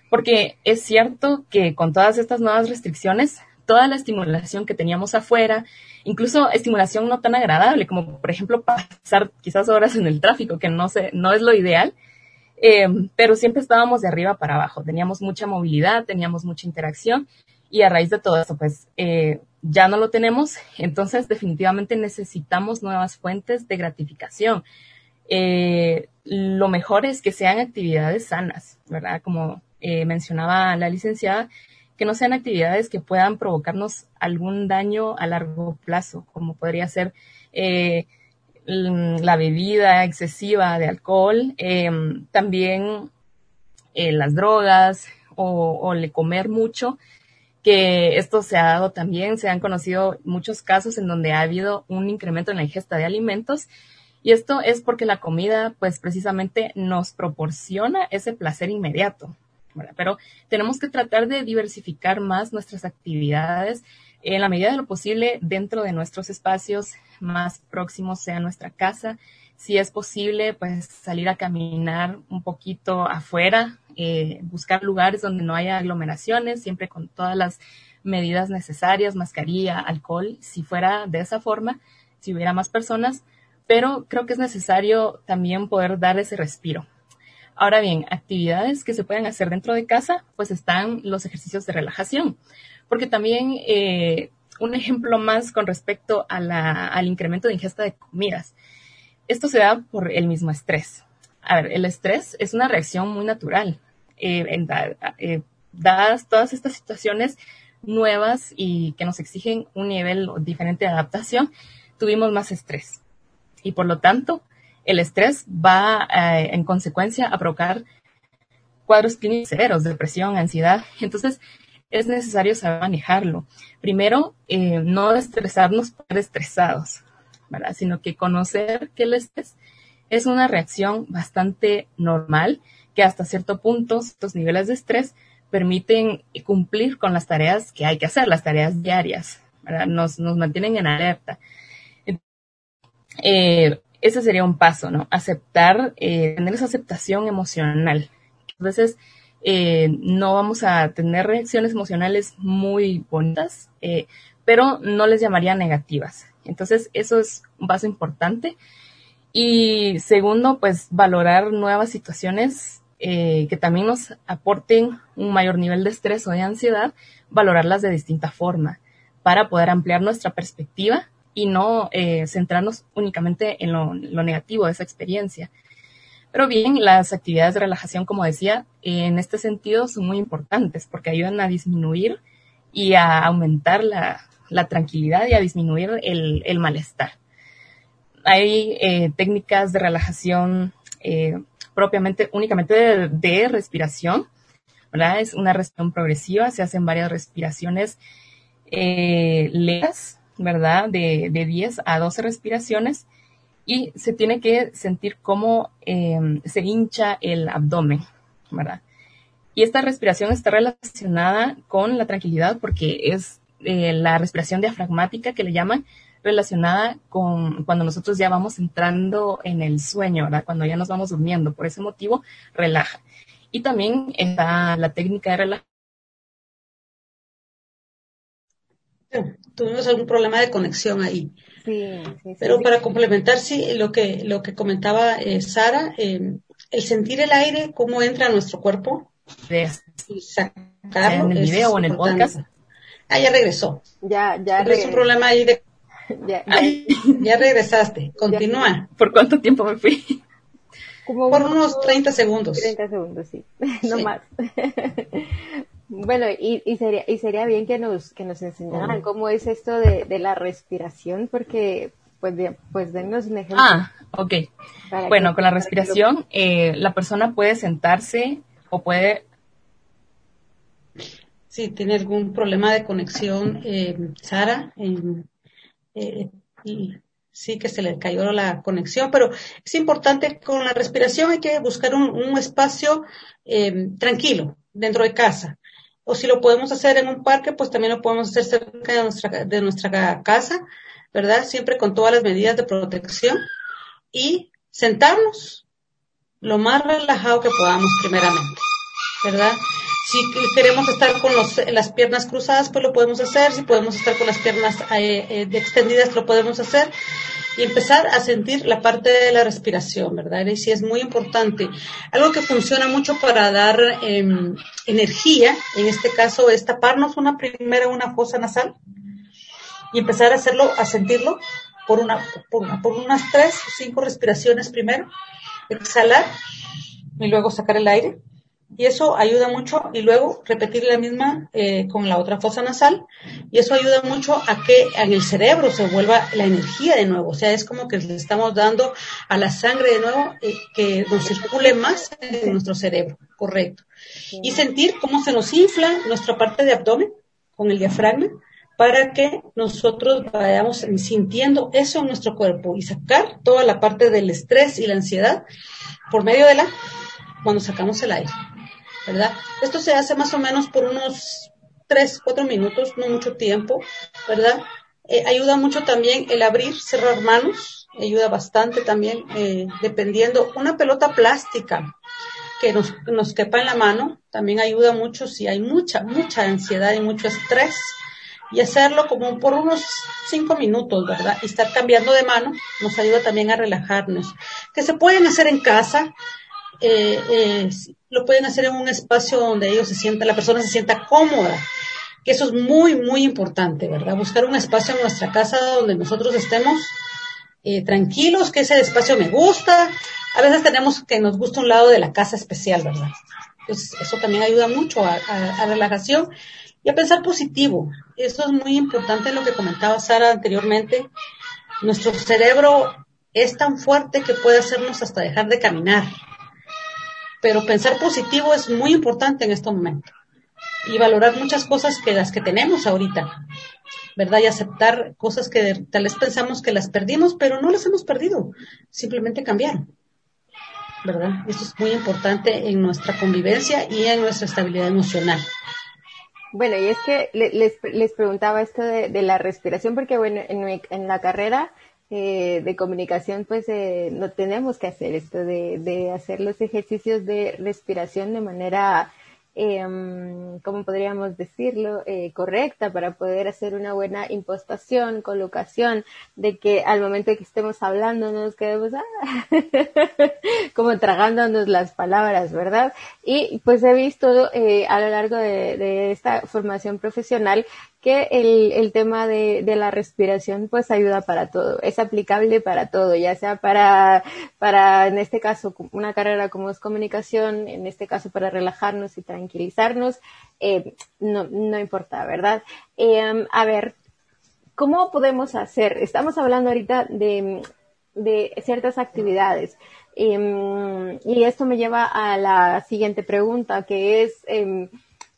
porque es cierto que con todas estas nuevas restricciones, toda la estimulación que teníamos afuera, incluso estimulación no tan agradable, como por ejemplo pasar quizás horas en el tráfico, que no, sé, no es lo ideal, eh, pero siempre estábamos de arriba para abajo, teníamos mucha movilidad, teníamos mucha interacción y a raíz de todo eso, pues eh, ya no lo tenemos, entonces definitivamente necesitamos nuevas fuentes de gratificación. Eh, lo mejor es que sean actividades sanas, ¿verdad? Como eh, mencionaba la licenciada, que no sean actividades que puedan provocarnos algún daño a largo plazo, como podría ser eh, la bebida excesiva de alcohol, también las drogas o, o le comer mucho, que esto se ha dado también, se han conocido muchos casos en donde ha habido un incremento en la ingesta de alimentos y esto es porque la comida, pues precisamente nos proporciona ese placer inmediato, pero tenemos que tratar de diversificar más nuestras actividades en la medida de lo posible dentro de nuestros espacios más próximos, sea nuestra casa. Si es posible, pues salir a caminar un poquito afuera, eh, buscar lugares donde no haya aglomeraciones, siempre con todas las medidas necesarias, mascarilla, alcohol, si fuera de esa forma, si hubiera más personas, pero creo que es necesario también poder dar ese respiro. Ahora bien, actividades que se pueden hacer dentro de casa, pues están los ejercicios de relajación, porque también eh, un ejemplo más con respecto a la, al incremento de ingesta de comidas. Esto se da por el mismo estrés. A ver, el estrés es una reacción muy natural. Eh, eh, dadas todas estas situaciones nuevas y que nos exigen un nivel diferente de adaptación, tuvimos más estrés. Y por lo tanto, el estrés va eh, en consecuencia a provocar cuadros clínicos severos, depresión, ansiedad. Entonces, es necesario saber manejarlo. Primero, eh, no estresarnos por estresados. Sino que conocer que el estrés es una reacción bastante normal, que hasta cierto punto estos niveles de estrés permiten cumplir con las tareas que hay que hacer, las tareas diarias. Nos, nos mantienen en alerta. Eh, ese sería un paso, ¿no? Aceptar, eh, tener esa aceptación emocional. A veces eh, no vamos a tener reacciones emocionales muy bonitas, eh, pero no les llamaría negativas. Entonces, eso es un paso importante. Y segundo, pues valorar nuevas situaciones que también nos aporten un mayor nivel de estrés o de ansiedad, valorarlas de distinta forma para poder ampliar nuestra perspectiva y no eh, centrarnos únicamente en lo, negativo de esa experiencia. Pero bien, las actividades de relajación, como decía, en este sentido son muy importantes porque ayudan a disminuir y a aumentar la, tranquilidad y a disminuir el, malestar. Hay eh, técnicas de relajación eh, propiamente, únicamente de, respiración, ¿verdad? Es una respiración progresiva, se hacen varias respiraciones eh, ¿verdad? De, de 10 a 12 respiraciones y se tiene que sentir cómo em, se hincha el abdomen, ¿verdad? Y esta respiración está relacionada con la tranquilidad porque es eh, la respiración diafragmática que le llaman, relacionada con cuando nosotros ya vamos entrando en el sueño, ¿verdad? Cuando ya nos vamos durmiendo. Por ese motivo, relaja. Y también está la técnica de relajación. Tuvimos algún problema de conexión ahí. Sí, sí, Pero para complementar, sí, lo que, lo que comentaba eh, Sara, eh, el sentir el aire, cómo entra a nuestro cuerpo, De, y sacarlo. en el video o en el importante. podcast. Ah, ya regresó. Ya, ya, Tienes un problema ahí de... ya, ya- Ay, ya regresaste. Continúa. ¿Por cuánto tiempo me fui? como Por unos 30 segundos. 30 segundos, sí, no Sí. más. bueno, y, y sería y sería bien que nos que nos enseñaran Ujú. cómo es esto de, de la respiración, porque pues bien, pues denos un ejemplo. Ah, ok. Bueno, que- con la respiración, eh, la persona puede sentarse o puede Si tiene algún problema de conexión, eh, Sara, eh, eh, y sí que se le cayó la conexión, pero es importante con la respiración hay que buscar un, un espacio eh, tranquilo dentro de casa. O si lo podemos hacer en un parque, pues también lo podemos hacer cerca de nuestra, de nuestra casa, ¿verdad? Siempre con todas las medidas de protección y sentarnos lo más relajado que podamos primeramente, ¿verdad? Si queremos estar con los- las piernas cruzadas, pues lo podemos hacer. Si podemos estar con las piernas eh, eh, extendidas, lo podemos hacer. Y empezar a sentir la parte de la respiración, ¿verdad? Y sí es muy importante. Algo que funciona mucho para dar em, energía, en este caso, es taparnos una primera una fosa nasal y empezar a hacerlo, a sentirlo por una, por, por unas tres o cinco respiraciones primero, exhalar y luego sacar el aire. Y eso ayuda mucho y luego repetir la misma eh, con la otra fosa nasal y eso ayuda mucho a que en el cerebro se vuelva la energía de nuevo. O sea, es como que le estamos dando a la sangre de nuevo eh, que nos circule más en nuestro cerebro, correcto. Y sentir cómo se nos infla nuestra parte de abdomen con el diafragma para que nosotros vayamos sintiendo eso en nuestro cuerpo y sacar toda la parte del estrés y la ansiedad por medio de la cuando sacamos el aire, ¿verdad? Esto se hace más o menos por unos 3, 4 minutos, no mucho tiempo, ¿verdad? Eh, ayuda mucho también el abrir, cerrar manos, ayuda bastante también, eh, dependiendo, una pelota plástica que nos, nos quepa en la mano, también ayuda mucho si hay mucha, mucha ansiedad y mucho estrés, y hacerlo como por unos cinco minutos, ¿verdad? Y estar cambiando de mano nos ayuda también a relajarnos. Que se pueden hacer en casa, eh, eh, lo pueden hacer en un espacio donde ellos se sientan, la persona se sienta cómoda, que eso es muy, muy importante, ¿verdad? Buscar un espacio en nuestra casa donde nosotros estemos eh, tranquilos, que ese espacio me gusta. A veces tenemos que nos gusta un lado de la casa especial, ¿verdad? Eso también ayuda mucho a, a, a relajación y a pensar positivo. Eso es muy importante lo que comentaba Sara anteriormente. Nuestro cerebro es tan fuerte que puede hacernos hasta dejar de caminar. Pero pensar positivo es muy importante en este momento. Y valorar muchas cosas que las que tenemos ahorita. ¿Verdad? Y aceptar cosas que tal vez pensamos que las perdimos, pero no las hemos perdido. Simplemente cambiaron. ¿Verdad? Esto es muy importante en nuestra convivencia y en nuestra estabilidad emocional. Bueno, y es que le- les, les preguntaba esto de, de la respiración, porque bueno, en, mi- en la carrera eh, de comunicación, pues eh, no tenemos que hacer esto de, de hacer los ejercicios de respiración de manera, eh, ¿cómo podríamos decirlo?, eh, correcta para poder hacer una buena impostación, colocación, de que al momento que estemos hablando no nos quedemos ah, como tragándonos las palabras, ¿verdad? Y pues he visto eh, a lo largo de esta formación profesional que el, el tema de, de, la respiración pues ayuda para todo, es aplicable para todo, ya sea para, para en este caso una carrera como es comunicación, en este caso para relajarnos y tranquilizarnos, eh, no, no importa, ¿verdad? Eh, a ver, ¿cómo podemos hacer? Estamos hablando ahorita de, de ciertas actividades. Eh, y esto me lleva a la siguiente pregunta, que es, eh,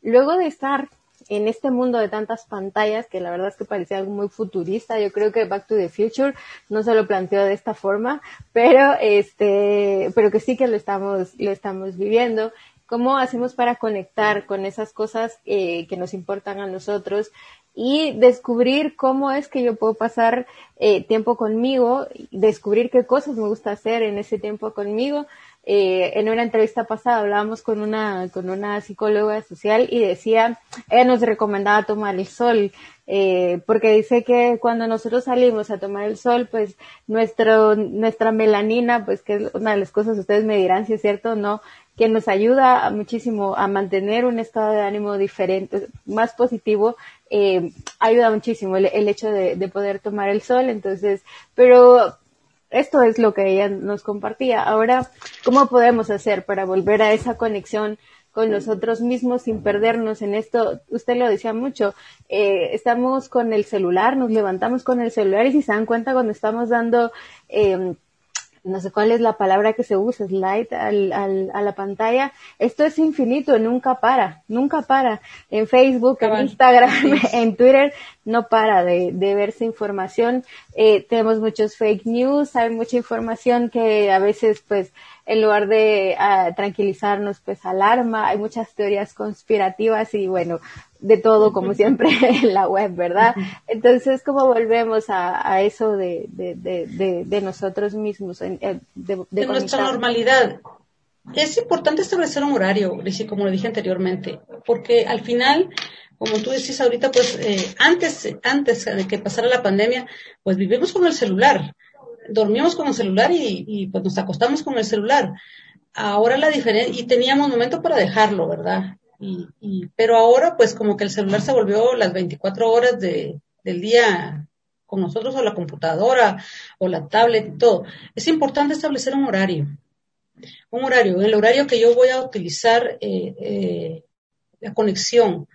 luego de estar en este mundo de tantas pantallas, que la verdad es que parecía algo muy futurista, yo creo que Back to the Future no se lo planteó de esta forma, pero este, pero que sí que lo estamos, lo estamos viviendo. ¿Cómo hacemos para conectar con esas cosas eh, que nos importan a nosotros y descubrir cómo es que yo puedo pasar eh, tiempo conmigo, descubrir qué cosas me gusta hacer en ese tiempo conmigo. Eh, en una entrevista pasada hablábamos con una, con una psicóloga social y decía, ella nos recomendaba tomar el sol, eh, porque dice que cuando nosotros salimos a tomar el sol, pues nuestro, nuestra melanina, pues que es una de las cosas, ustedes me dirán si es cierto o no, que nos ayuda muchísimo a mantener un estado de ánimo diferente, más positivo, eh, ayuda muchísimo el, hecho de, de, poder tomar el sol. Entonces, pero esto es lo que ella nos compartía. Ahora, ¿cómo podemos hacer para volver a esa conexión con nosotros mismos sin perdernos en esto? Usted lo decía mucho, eh, estamos con el celular, nos levantamos con el celular y si se dan cuenta cuando estamos dando eh, no sé cuál es la palabra que se usa, slide al, al, a la pantalla. Esto es infinito, nunca para, nunca para. En Facebook, en Instagram, en Twitter, no para de, de verse información. Eh, tenemos muchos fake news, hay mucha información que a veces, pues, en lugar de uh, tranquilizarnos, pues alarma. Hay muchas teorías conspirativas y bueno, de todo, como siempre, en la web, ¿verdad? Entonces, ¿cómo volvemos a, a eso de, de, de, de, nosotros mismos? de, de nuestra normalidad. Es importante establecer un horario, como lo dije anteriormente, porque al final, como tú decís ahorita, pues eh, antes, antes de que pasara la pandemia, pues vivimos con el celular, dormimos con el celular y, y pues nos acostamos con el celular. Ahora la diferencia, y teníamos momento para dejarlo, ¿verdad? Y, y, pero ahora, pues como que el celular se volvió las 24 horas de, del día con nosotros o la computadora o la tablet y todo. Es importante establecer un horario. Un horario, el horario que yo voy a utilizar eh, eh, la conexión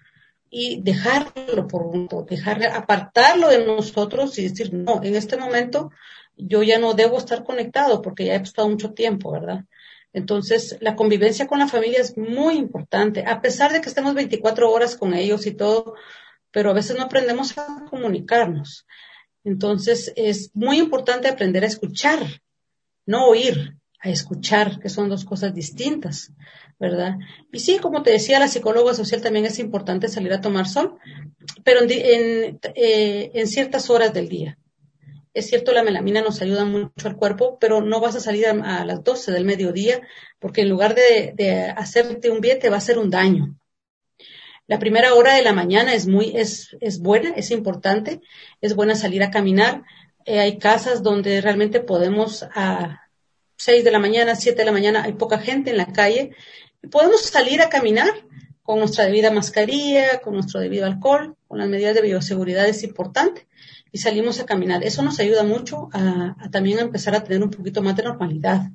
y dejarlo por un dejarle, apartarlo de nosotros y decir, no, en este momento yo ya no debo estar conectado porque ya he estado mucho tiempo, ¿verdad? Entonces, la convivencia con la familia es muy importante, a pesar de que estemos 24 horas con ellos y todo, pero a veces no aprendemos a comunicarnos. Entonces, es muy importante aprender a escuchar, no oír, a escuchar, que son dos cosas distintas, ¿verdad? Y sí, como te decía, la psicóloga social también es importante salir a tomar sol, pero en, eh, en ciertas horas del día. Es cierto, la melamina nos ayuda mucho al cuerpo, pero no vas a salir a, las 12 del mediodía porque en lugar de, hacerte un bien te va a hacer un daño. La primera hora de la mañana es muy, es, es buena, es importante, es buena salir a caminar. Eh, hay casas donde realmente podemos a 6 de la mañana, 7 de la mañana, hay poca gente en la calle. Podemos salir a caminar con nuestra debida mascarilla, con nuestro debido alcohol, con las medidas de bioseguridad es importante y salimos a caminar. Eso nos ayuda mucho a, también empezar a tener un poquito más de normalidad,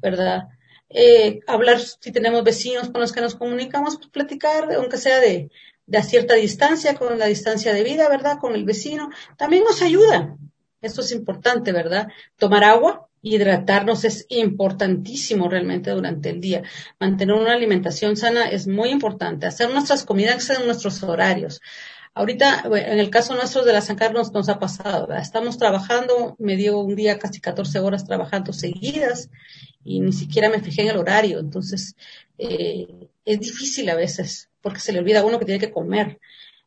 ¿verdad? Eh, hablar, si tenemos vecinos con los que nos comunicamos, pues platicar, aunque sea de, de a cierta distancia, con la distancia de vida, ¿verdad? Con el vecino, también nos ayuda. Esto es importante, ¿verdad? Tomar agua, hidratarnos es importantísimo realmente durante el día. Mantener una alimentación sana es muy importante. Hacer nuestras comidas en nuestros horarios. Ahorita, en el caso nuestro de la San Carlos nos ha pasado, ¿verdad? estamos trabajando, me dio un día casi 14 horas trabajando seguidas y ni siquiera me fijé en el horario, entonces eh, es difícil a veces porque se le olvida a uno que tiene que comer.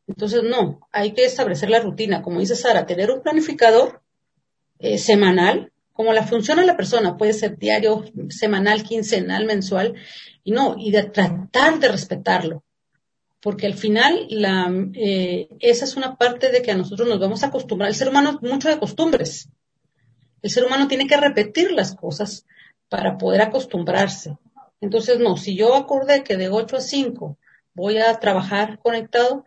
Entonces, no, hay que establecer la rutina, como dice Sara, tener un planificador eh, semanal, como la funciona la persona, puede ser diario, semanal, quincenal, mensual, y no, y de tratar de respetarlo porque al final la, eh, esa es una parte de que a nosotros nos vamos a acostumbrar. El ser humano mucho de costumbres. El ser humano tiene que repetir las cosas para poder acostumbrarse. Entonces, no, si yo acordé que de 8 a 5 voy a trabajar conectado,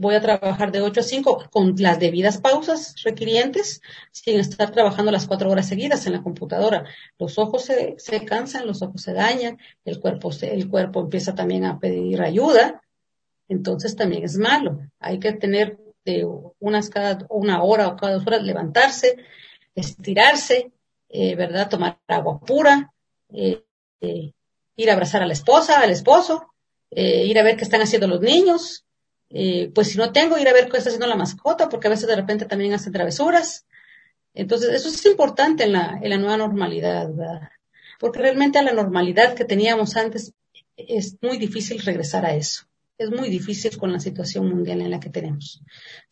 voy a trabajar de 8 a 5 con las debidas pausas requirientes, sin estar trabajando las cuatro horas seguidas en la computadora. Los ojos se, se cansan, los ojos se dañan, el cuerpo, se, el cuerpo empieza también a pedir ayuda entonces también es malo. Hay que tener de unas cada una hora o cada dos horas levantarse, estirarse, eh, ¿verdad? Tomar agua pura, eh, eh, ir a abrazar a la esposa, al esposo, ir a ver qué están haciendo los niños. pues si no tengo, ir a ver qué está haciendo la mascota, porque a veces de repente también hacen travesuras. Entonces, eso es importante en la, en la nueva normalidad, ¿verdad? Porque realmente a la normalidad que teníamos antes es muy difícil regresar a eso Es muy difícil con la situación mundial en la que tenemos.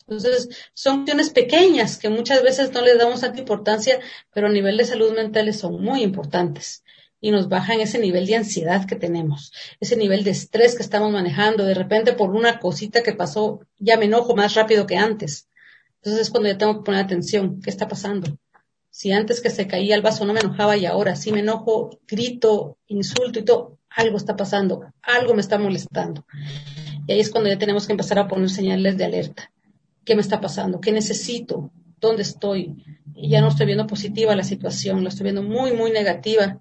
Entonces, son cuestiones pequeñas que muchas veces no les damos tanta importancia, pero a nivel de salud mental son muy importantes y nos bajan ese nivel de ansiedad que tenemos, ese nivel de estrés que estamos manejando. De repente, por una cosita que pasó, ya me enojo más rápido que antes. Entonces es cuando ya tengo que poner atención. ¿Qué está pasando? Si antes que se caía el vaso no me enojaba y ahora sí me enojo, grito, insulto y todo, algo está pasando, algo me está molestando. Y ahí es cuando ya tenemos que empezar a poner señales de alerta. ¿Qué me está pasando? ¿Qué necesito? ¿Dónde estoy? Y ya no estoy viendo positiva la situación, la estoy viendo muy, muy negativa.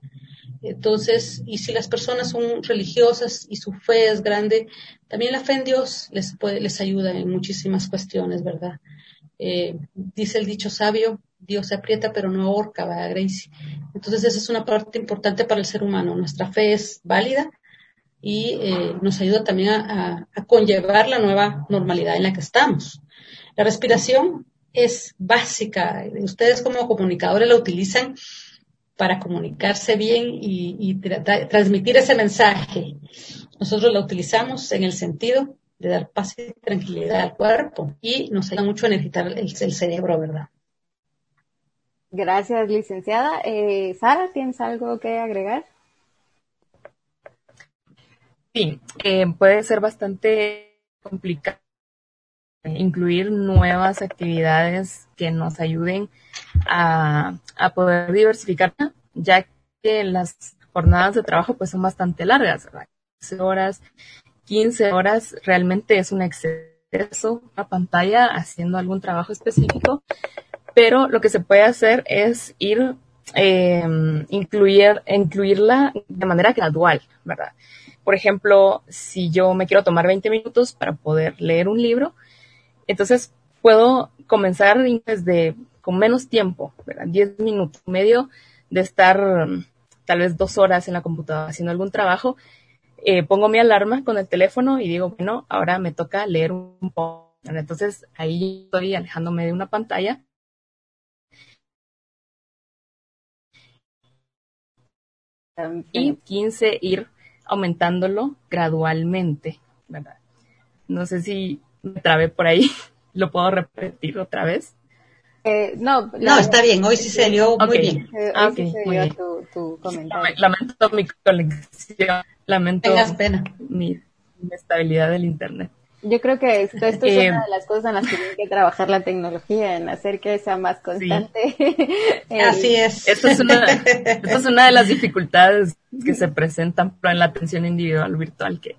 Entonces, y si las personas son religiosas y su fe es grande, también la fe en Dios les, puede, les ayuda en muchísimas cuestiones, ¿verdad? Eh, dice el dicho sabio, Dios se aprieta pero no ahorca, ¿verdad, Gracie? Entonces, esa es una parte importante para el ser humano. Nuestra fe es válida y eh, nos ayuda también a, conllevar la nueva normalidad en la que estamos. La respiración es básica. Ustedes como comunicadores la utilizan para comunicarse bien y, transmitir ese mensaje. Nosotros la utilizamos en el sentido de dar paz y tranquilidad al cuerpo y nos ayuda mucho a energizar el, cerebro, ¿verdad? Gracias, licenciada. Eh, Sara, ¿tienes algo que agregar? Sí, eh, puede ser bastante complicado incluir nuevas actividades que nos ayuden a, poder diversificar, ya que las jornadas de trabajo pues son bastante largas, ¿verdad? 15 horas, 15 horas realmente es un exceso a pantalla haciendo algún trabajo específico, pero lo que se puede hacer es ir eh, incluir, incluirla de manera gradual, ¿verdad? Por ejemplo, si yo me quiero tomar 20 minutos para poder leer un libro, entonces puedo comenzar desde con menos tiempo, ¿verdad? 10 minutos, medio de estar tal vez dos horas en la computadora haciendo algún trabajo, eh, pongo mi alarma con el teléfono y digo, bueno, ahora me toca leer un poco. Entonces ahí estoy alejándome de una pantalla. Y 15 ir aumentándolo gradualmente, ¿verdad? No sé si me trabé por ahí. ¿Lo puedo repetir otra vez? Eh, no, no, está bien, hoy sí se dio muy bien. Eh, ah, okay, muy bien. Tu, tu comentario. Lamento mi conexión, lamento Mi, estabilidad del Internet. Yo creo que esto, esto es eh, una de las cosas en las que tiene que trabajar la tecnología, en hacer que sea más constante. Así es. Esto es, una, esto es una de las dificultades que se presentan en la atención individual virtual, que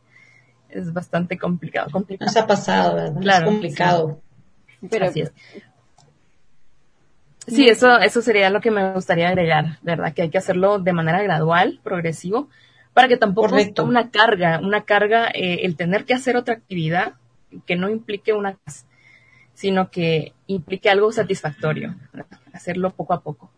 es bastante complicado. complicado. Nos ha pasado, ¿verdad? Claro, es complicado. Pero, Así es. Sí, eso, eso sería lo que me gustaría agregar, ¿verdad? Que hay que hacerlo de manera gradual, progresivo, para que tampoco sea una carga, una carga eh, el tener que hacer otra actividad que no implique una sino que implique algo satisfactorio, hacerlo poco a poco.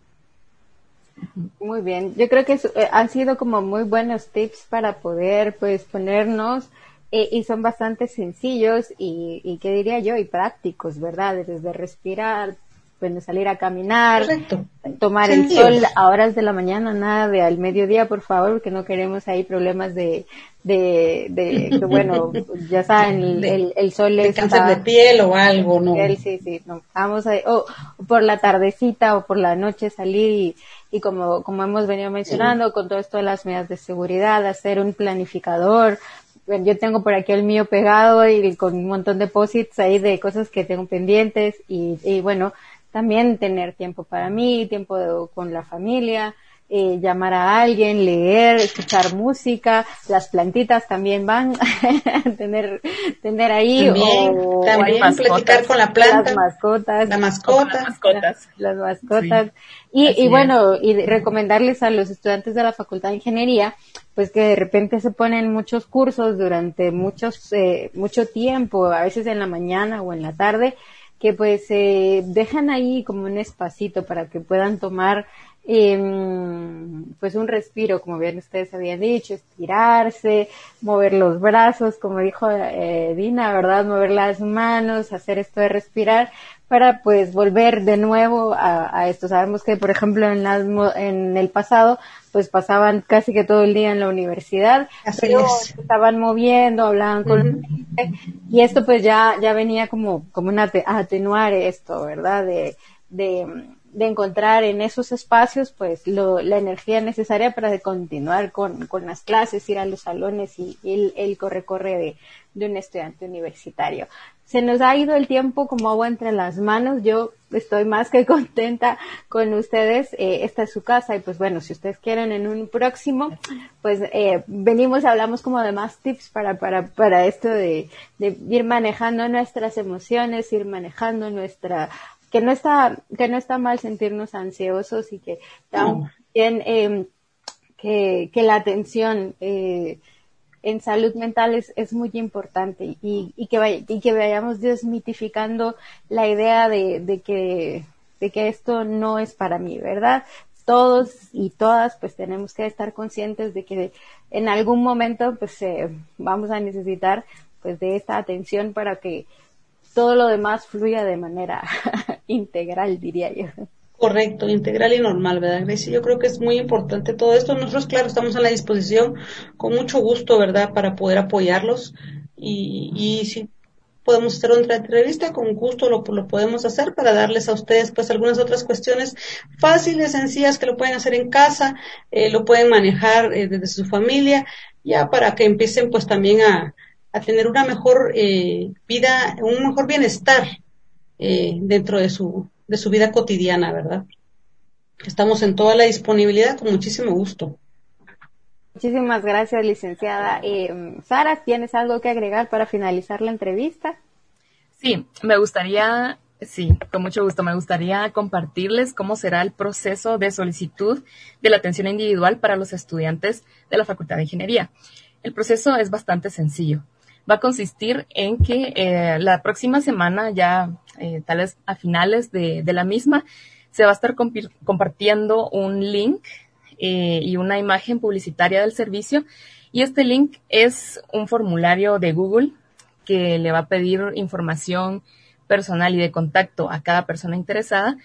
Muy bien, yo creo que eh, han sido como muy buenos tips para poder pues ponernos eh, y son bastante sencillos y, y qué diría yo y prácticos, ¿verdad? Desde respirar, bueno, salir a caminar, tomar el sol a horas de la mañana, nada de al mediodía, por favor, porque no queremos ahí problemas de, de, de, bueno, ya saben, el, el, sol es... cáncer de piel o algo, ¿no? sí, sí, no, vamos a, o por la tardecita o por la noche salir y, y como, como hemos venido mencionando, con todo esto de las medidas de seguridad, hacer un planificador, yo tengo por aquí el mío pegado y con un montón de posits ahí de cosas que tengo pendientes y, y bueno, también tener tiempo para mí, tiempo con la familia, eh, llamar a alguien, leer, escuchar música, las plantitas también van a tener, tener ahí también, o, también platicar con la planta, las mascotas, la mascota, las mascotas, las, mascotas. Y, y bueno, y recomendarles a los estudiantes de la Facultad de Ingeniería, pues que de repente se ponen muchos cursos durante muchos, eh, mucho tiempo, a veces en la mañana o en la tarde, que pues eh, dejan ahí como un espacito para que puedan tomar em, pues un respiro, como bien ustedes habían dicho, estirarse, mover los brazos, como dijo eh, Dina, ¿verdad? Mover las manos, hacer esto de respirar para pues volver de nuevo a, esto. Sabemos que, por ejemplo, en, en el pasado, pues pasaban casi que todo el día en la universidad, pero estaban moviendo, hablaban con gente, y esto pues ya, ya venía como, como una, a atenuar esto, ¿verdad? De, de, de encontrar en esos espacios pues lo, la energía necesaria para continuar con, con las clases, ir a los salones y, el, el corre-corre de, de un estudiante universitario se nos ha ido el tiempo como agua entre las manos. Yo estoy más que contenta con ustedes. Eh, esta es su casa y pues bueno, si ustedes quieren en un próximo, pues eh, venimos, hablamos como de más tips para, para, para esto de, de ir manejando nuestras emociones, ir manejando nuestra, que no está, que no está mal sentirnos ansiosos y que también, eh, que, que la atención, eh, en salud mental es, es muy importante y, y, que vaya, y que vayamos desmitificando la idea de, de, que, de que esto no es para mí, ¿verdad? Todos y todas pues tenemos que estar conscientes de que en algún momento pues eh, vamos a necesitar pues de esta atención para que todo lo demás fluya de manera integral, diría yo. Correcto, integral y normal, ¿verdad, Gracie? Yo creo que es muy importante todo esto. Nosotros, claro, estamos a la disposición con mucho gusto, ¿verdad?, para poder apoyarlos. Y, y si podemos hacer otra entrevista, con gusto lo, lo podemos hacer para darles a ustedes, pues, algunas otras cuestiones fáciles, sencillas, que lo pueden hacer en casa, eh, lo pueden manejar eh, desde su familia, ya para que empiecen, pues, también a, a tener una mejor eh, vida, un mejor bienestar eh, dentro de su de su vida cotidiana, ¿verdad? Estamos en toda la disponibilidad con muchísimo gusto. Muchísimas gracias, licenciada. Eh, Sara, ¿tienes algo que agregar para finalizar la entrevista? Sí, me gustaría, sí, con mucho gusto, me gustaría compartirles cómo será el proceso de solicitud de la atención individual para los estudiantes de la Facultad de Ingeniería. El proceso es bastante sencillo. Va a consistir en que eh, la próxima semana ya eh, tal vez a finales de, la misma, se va a estar compartiendo un link eh, y una imagen publicitaria del servicio. Y este link es un formulario de Google que le va a pedir información personal y de contacto a cada persona interesada.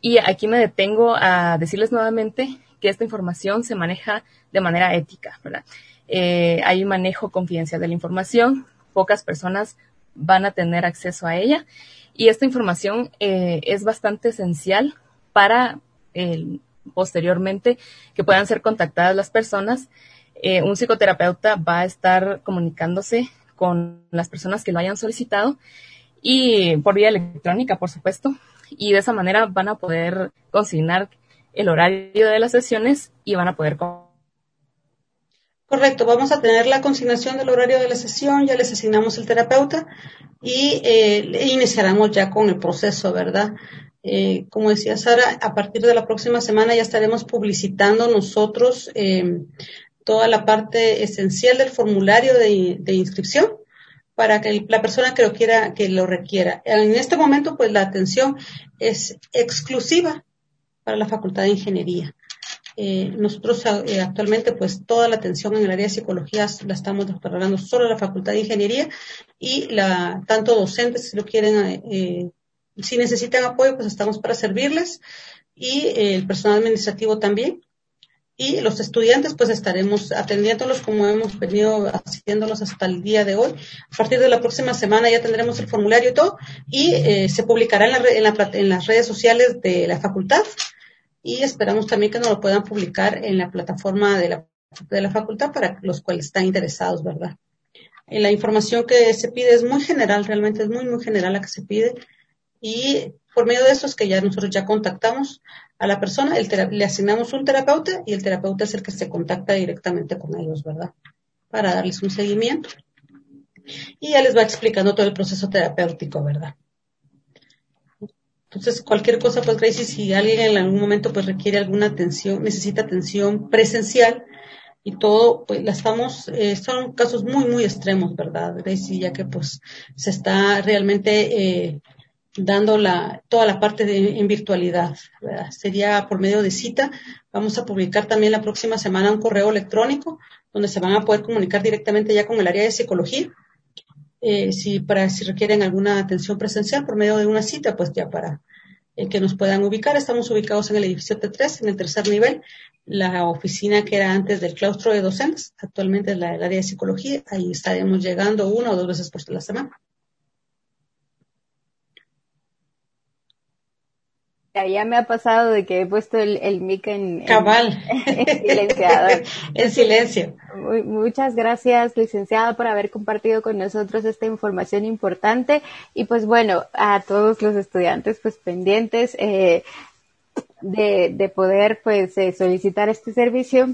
Y aquí me detengo a decirles nuevamente que esta información se maneja de manera ética, ¿verdad? Eh, hay manejo confidencial de la información, pocas personas van a tener acceso a ella y esta información eh, es bastante esencial para posteriormente que puedan ser contactadas las personas. Eh, un psicoterapeuta va a estar comunicándose con las personas que lo hayan solicitado y por vía electrónica, por supuesto. Y de esa manera van a poder consignar el horario de las sesiones y van a poder Correcto, vamos a tener la consignación del horario de la sesión, ya les asignamos el terapeuta y eh, iniciaremos ya con el proceso, ¿verdad? Eh, como decía Sara, a partir de la próxima semana ya estaremos publicitando nosotros eh, toda la parte esencial del formulario de, de inscripción para que la persona que lo quiera, que lo requiera. En este momento, pues la atención es exclusiva para la Facultad de Ingeniería. Eh, nosotros eh, actualmente, pues toda la atención en el área de psicología la estamos desarrollando solo la Facultad de Ingeniería y la, tanto docentes, si lo quieren, eh, si necesitan apoyo, pues estamos para servirles y el personal administrativo también. Y los estudiantes, pues estaremos atendiéndolos como hemos venido haciéndolos hasta el día de hoy. A partir de la próxima semana ya tendremos el formulario y todo, y se publicará en, la, en las redes sociales de la facultad y esperamos también que nos lo puedan publicar en la plataforma de la, de la facultad para los cuales están interesados, ¿verdad? Eh, la información que se pide es muy general, realmente es muy, muy general la que se pide y por medio de eso es que ya nosotros ya contactamos a la persona, le asignamos un terapeuta y el terapeuta es el que se contacta directamente con ellos, ¿verdad? Para darles un seguimiento. Y ya les va explicando todo el proceso terapéutico, ¿verdad? Entonces, cualquier cosa, pues Gracie, si alguien en algún momento pues requiere alguna atención, necesita atención presencial y todo, pues la estamos, eh, son casos muy, muy extremos, ¿verdad, Gracie? Ya que pues se está realmente eh, dando la, toda la parte de, en virtualidad. Sería por medio de cita. Vamos a publicar también la próxima semana un correo electrónico donde se van a poder comunicar directamente ya con el área de psicología. Eh, si, para, si requieren alguna atención presencial por medio de una cita, pues ya para eh, que nos puedan ubicar. Estamos ubicados en el edificio T3, en el tercer nivel, la oficina que era antes del claustro de docentes, actualmente es la, el área de psicología. Ahí estaremos llegando una o dos veces por la semana. Ya me ha pasado de que he puesto el, el mic en, Cabal. silenciador. en silencio. muchas gracias, licenciada, por haber compartido con nosotros esta información importante. Y pues bueno, a todos los estudiantes pues pendientes eh, de, de poder pues eh, solicitar este servicio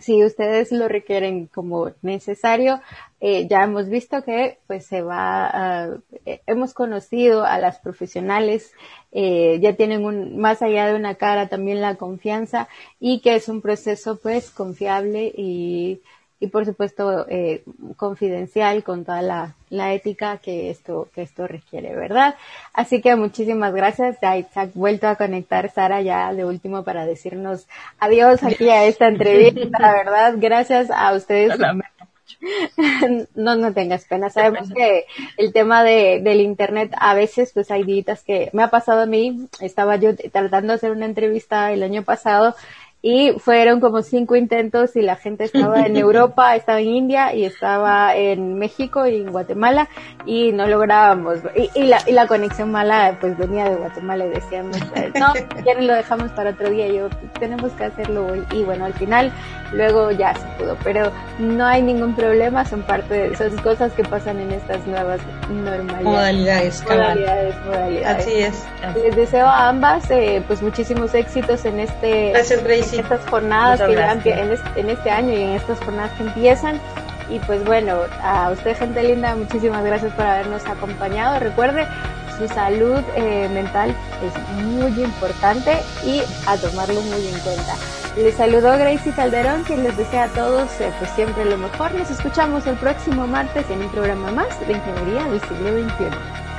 si ustedes lo requieren como necesario, eh, ya hemos visto que pues se va, eh, hemos conocido a las profesionales, eh, ya tienen un, más allá de una cara también la confianza y que es un proceso pues confiable y y por supuesto eh, confidencial con toda la, la, ética que esto que esto requiere, ¿verdad? Así que muchísimas gracias. Ya se ha vuelto a conectar Sara ya de último para decirnos adiós aquí a esta entrevista, ¿verdad? Gracias a ustedes. No, no tengas pena. Sabemos que el tema de, del internet a veces pues hay días que me ha pasado a mí. Estaba yo tratando de hacer una entrevista el año pasado y fueron como cinco intentos y la gente estaba en Europa, estaba en India y estaba en México y en Guatemala y no lográbamos. Y, y, la, y la conexión mala pues venía de Guatemala y decíamos, no, ya no lo dejamos para otro día, yo tenemos que hacerlo hoy. Y bueno, al final luego ya se pudo, pero no hay ningún problema, son parte de esas cosas que pasan en estas nuevas normalidades. Modalidades, modalidades, modalidades. Así es. Les deseo a ambas eh, pues muchísimos éxitos en este... Gracias, Gracie estas jornadas que ya en este, año y en estas jornadas que empiezan. Y pues bueno, a usted gente linda, muchísimas gracias por habernos acompañado. Recuerde, su salud eh, mental es muy importante y a tomarlo muy en cuenta. Les saludó Gracie Calderón, quien les desea a todos eh, pues siempre lo mejor. Nos escuchamos el próximo martes en un programa más de Ingeniería del siglo XXI.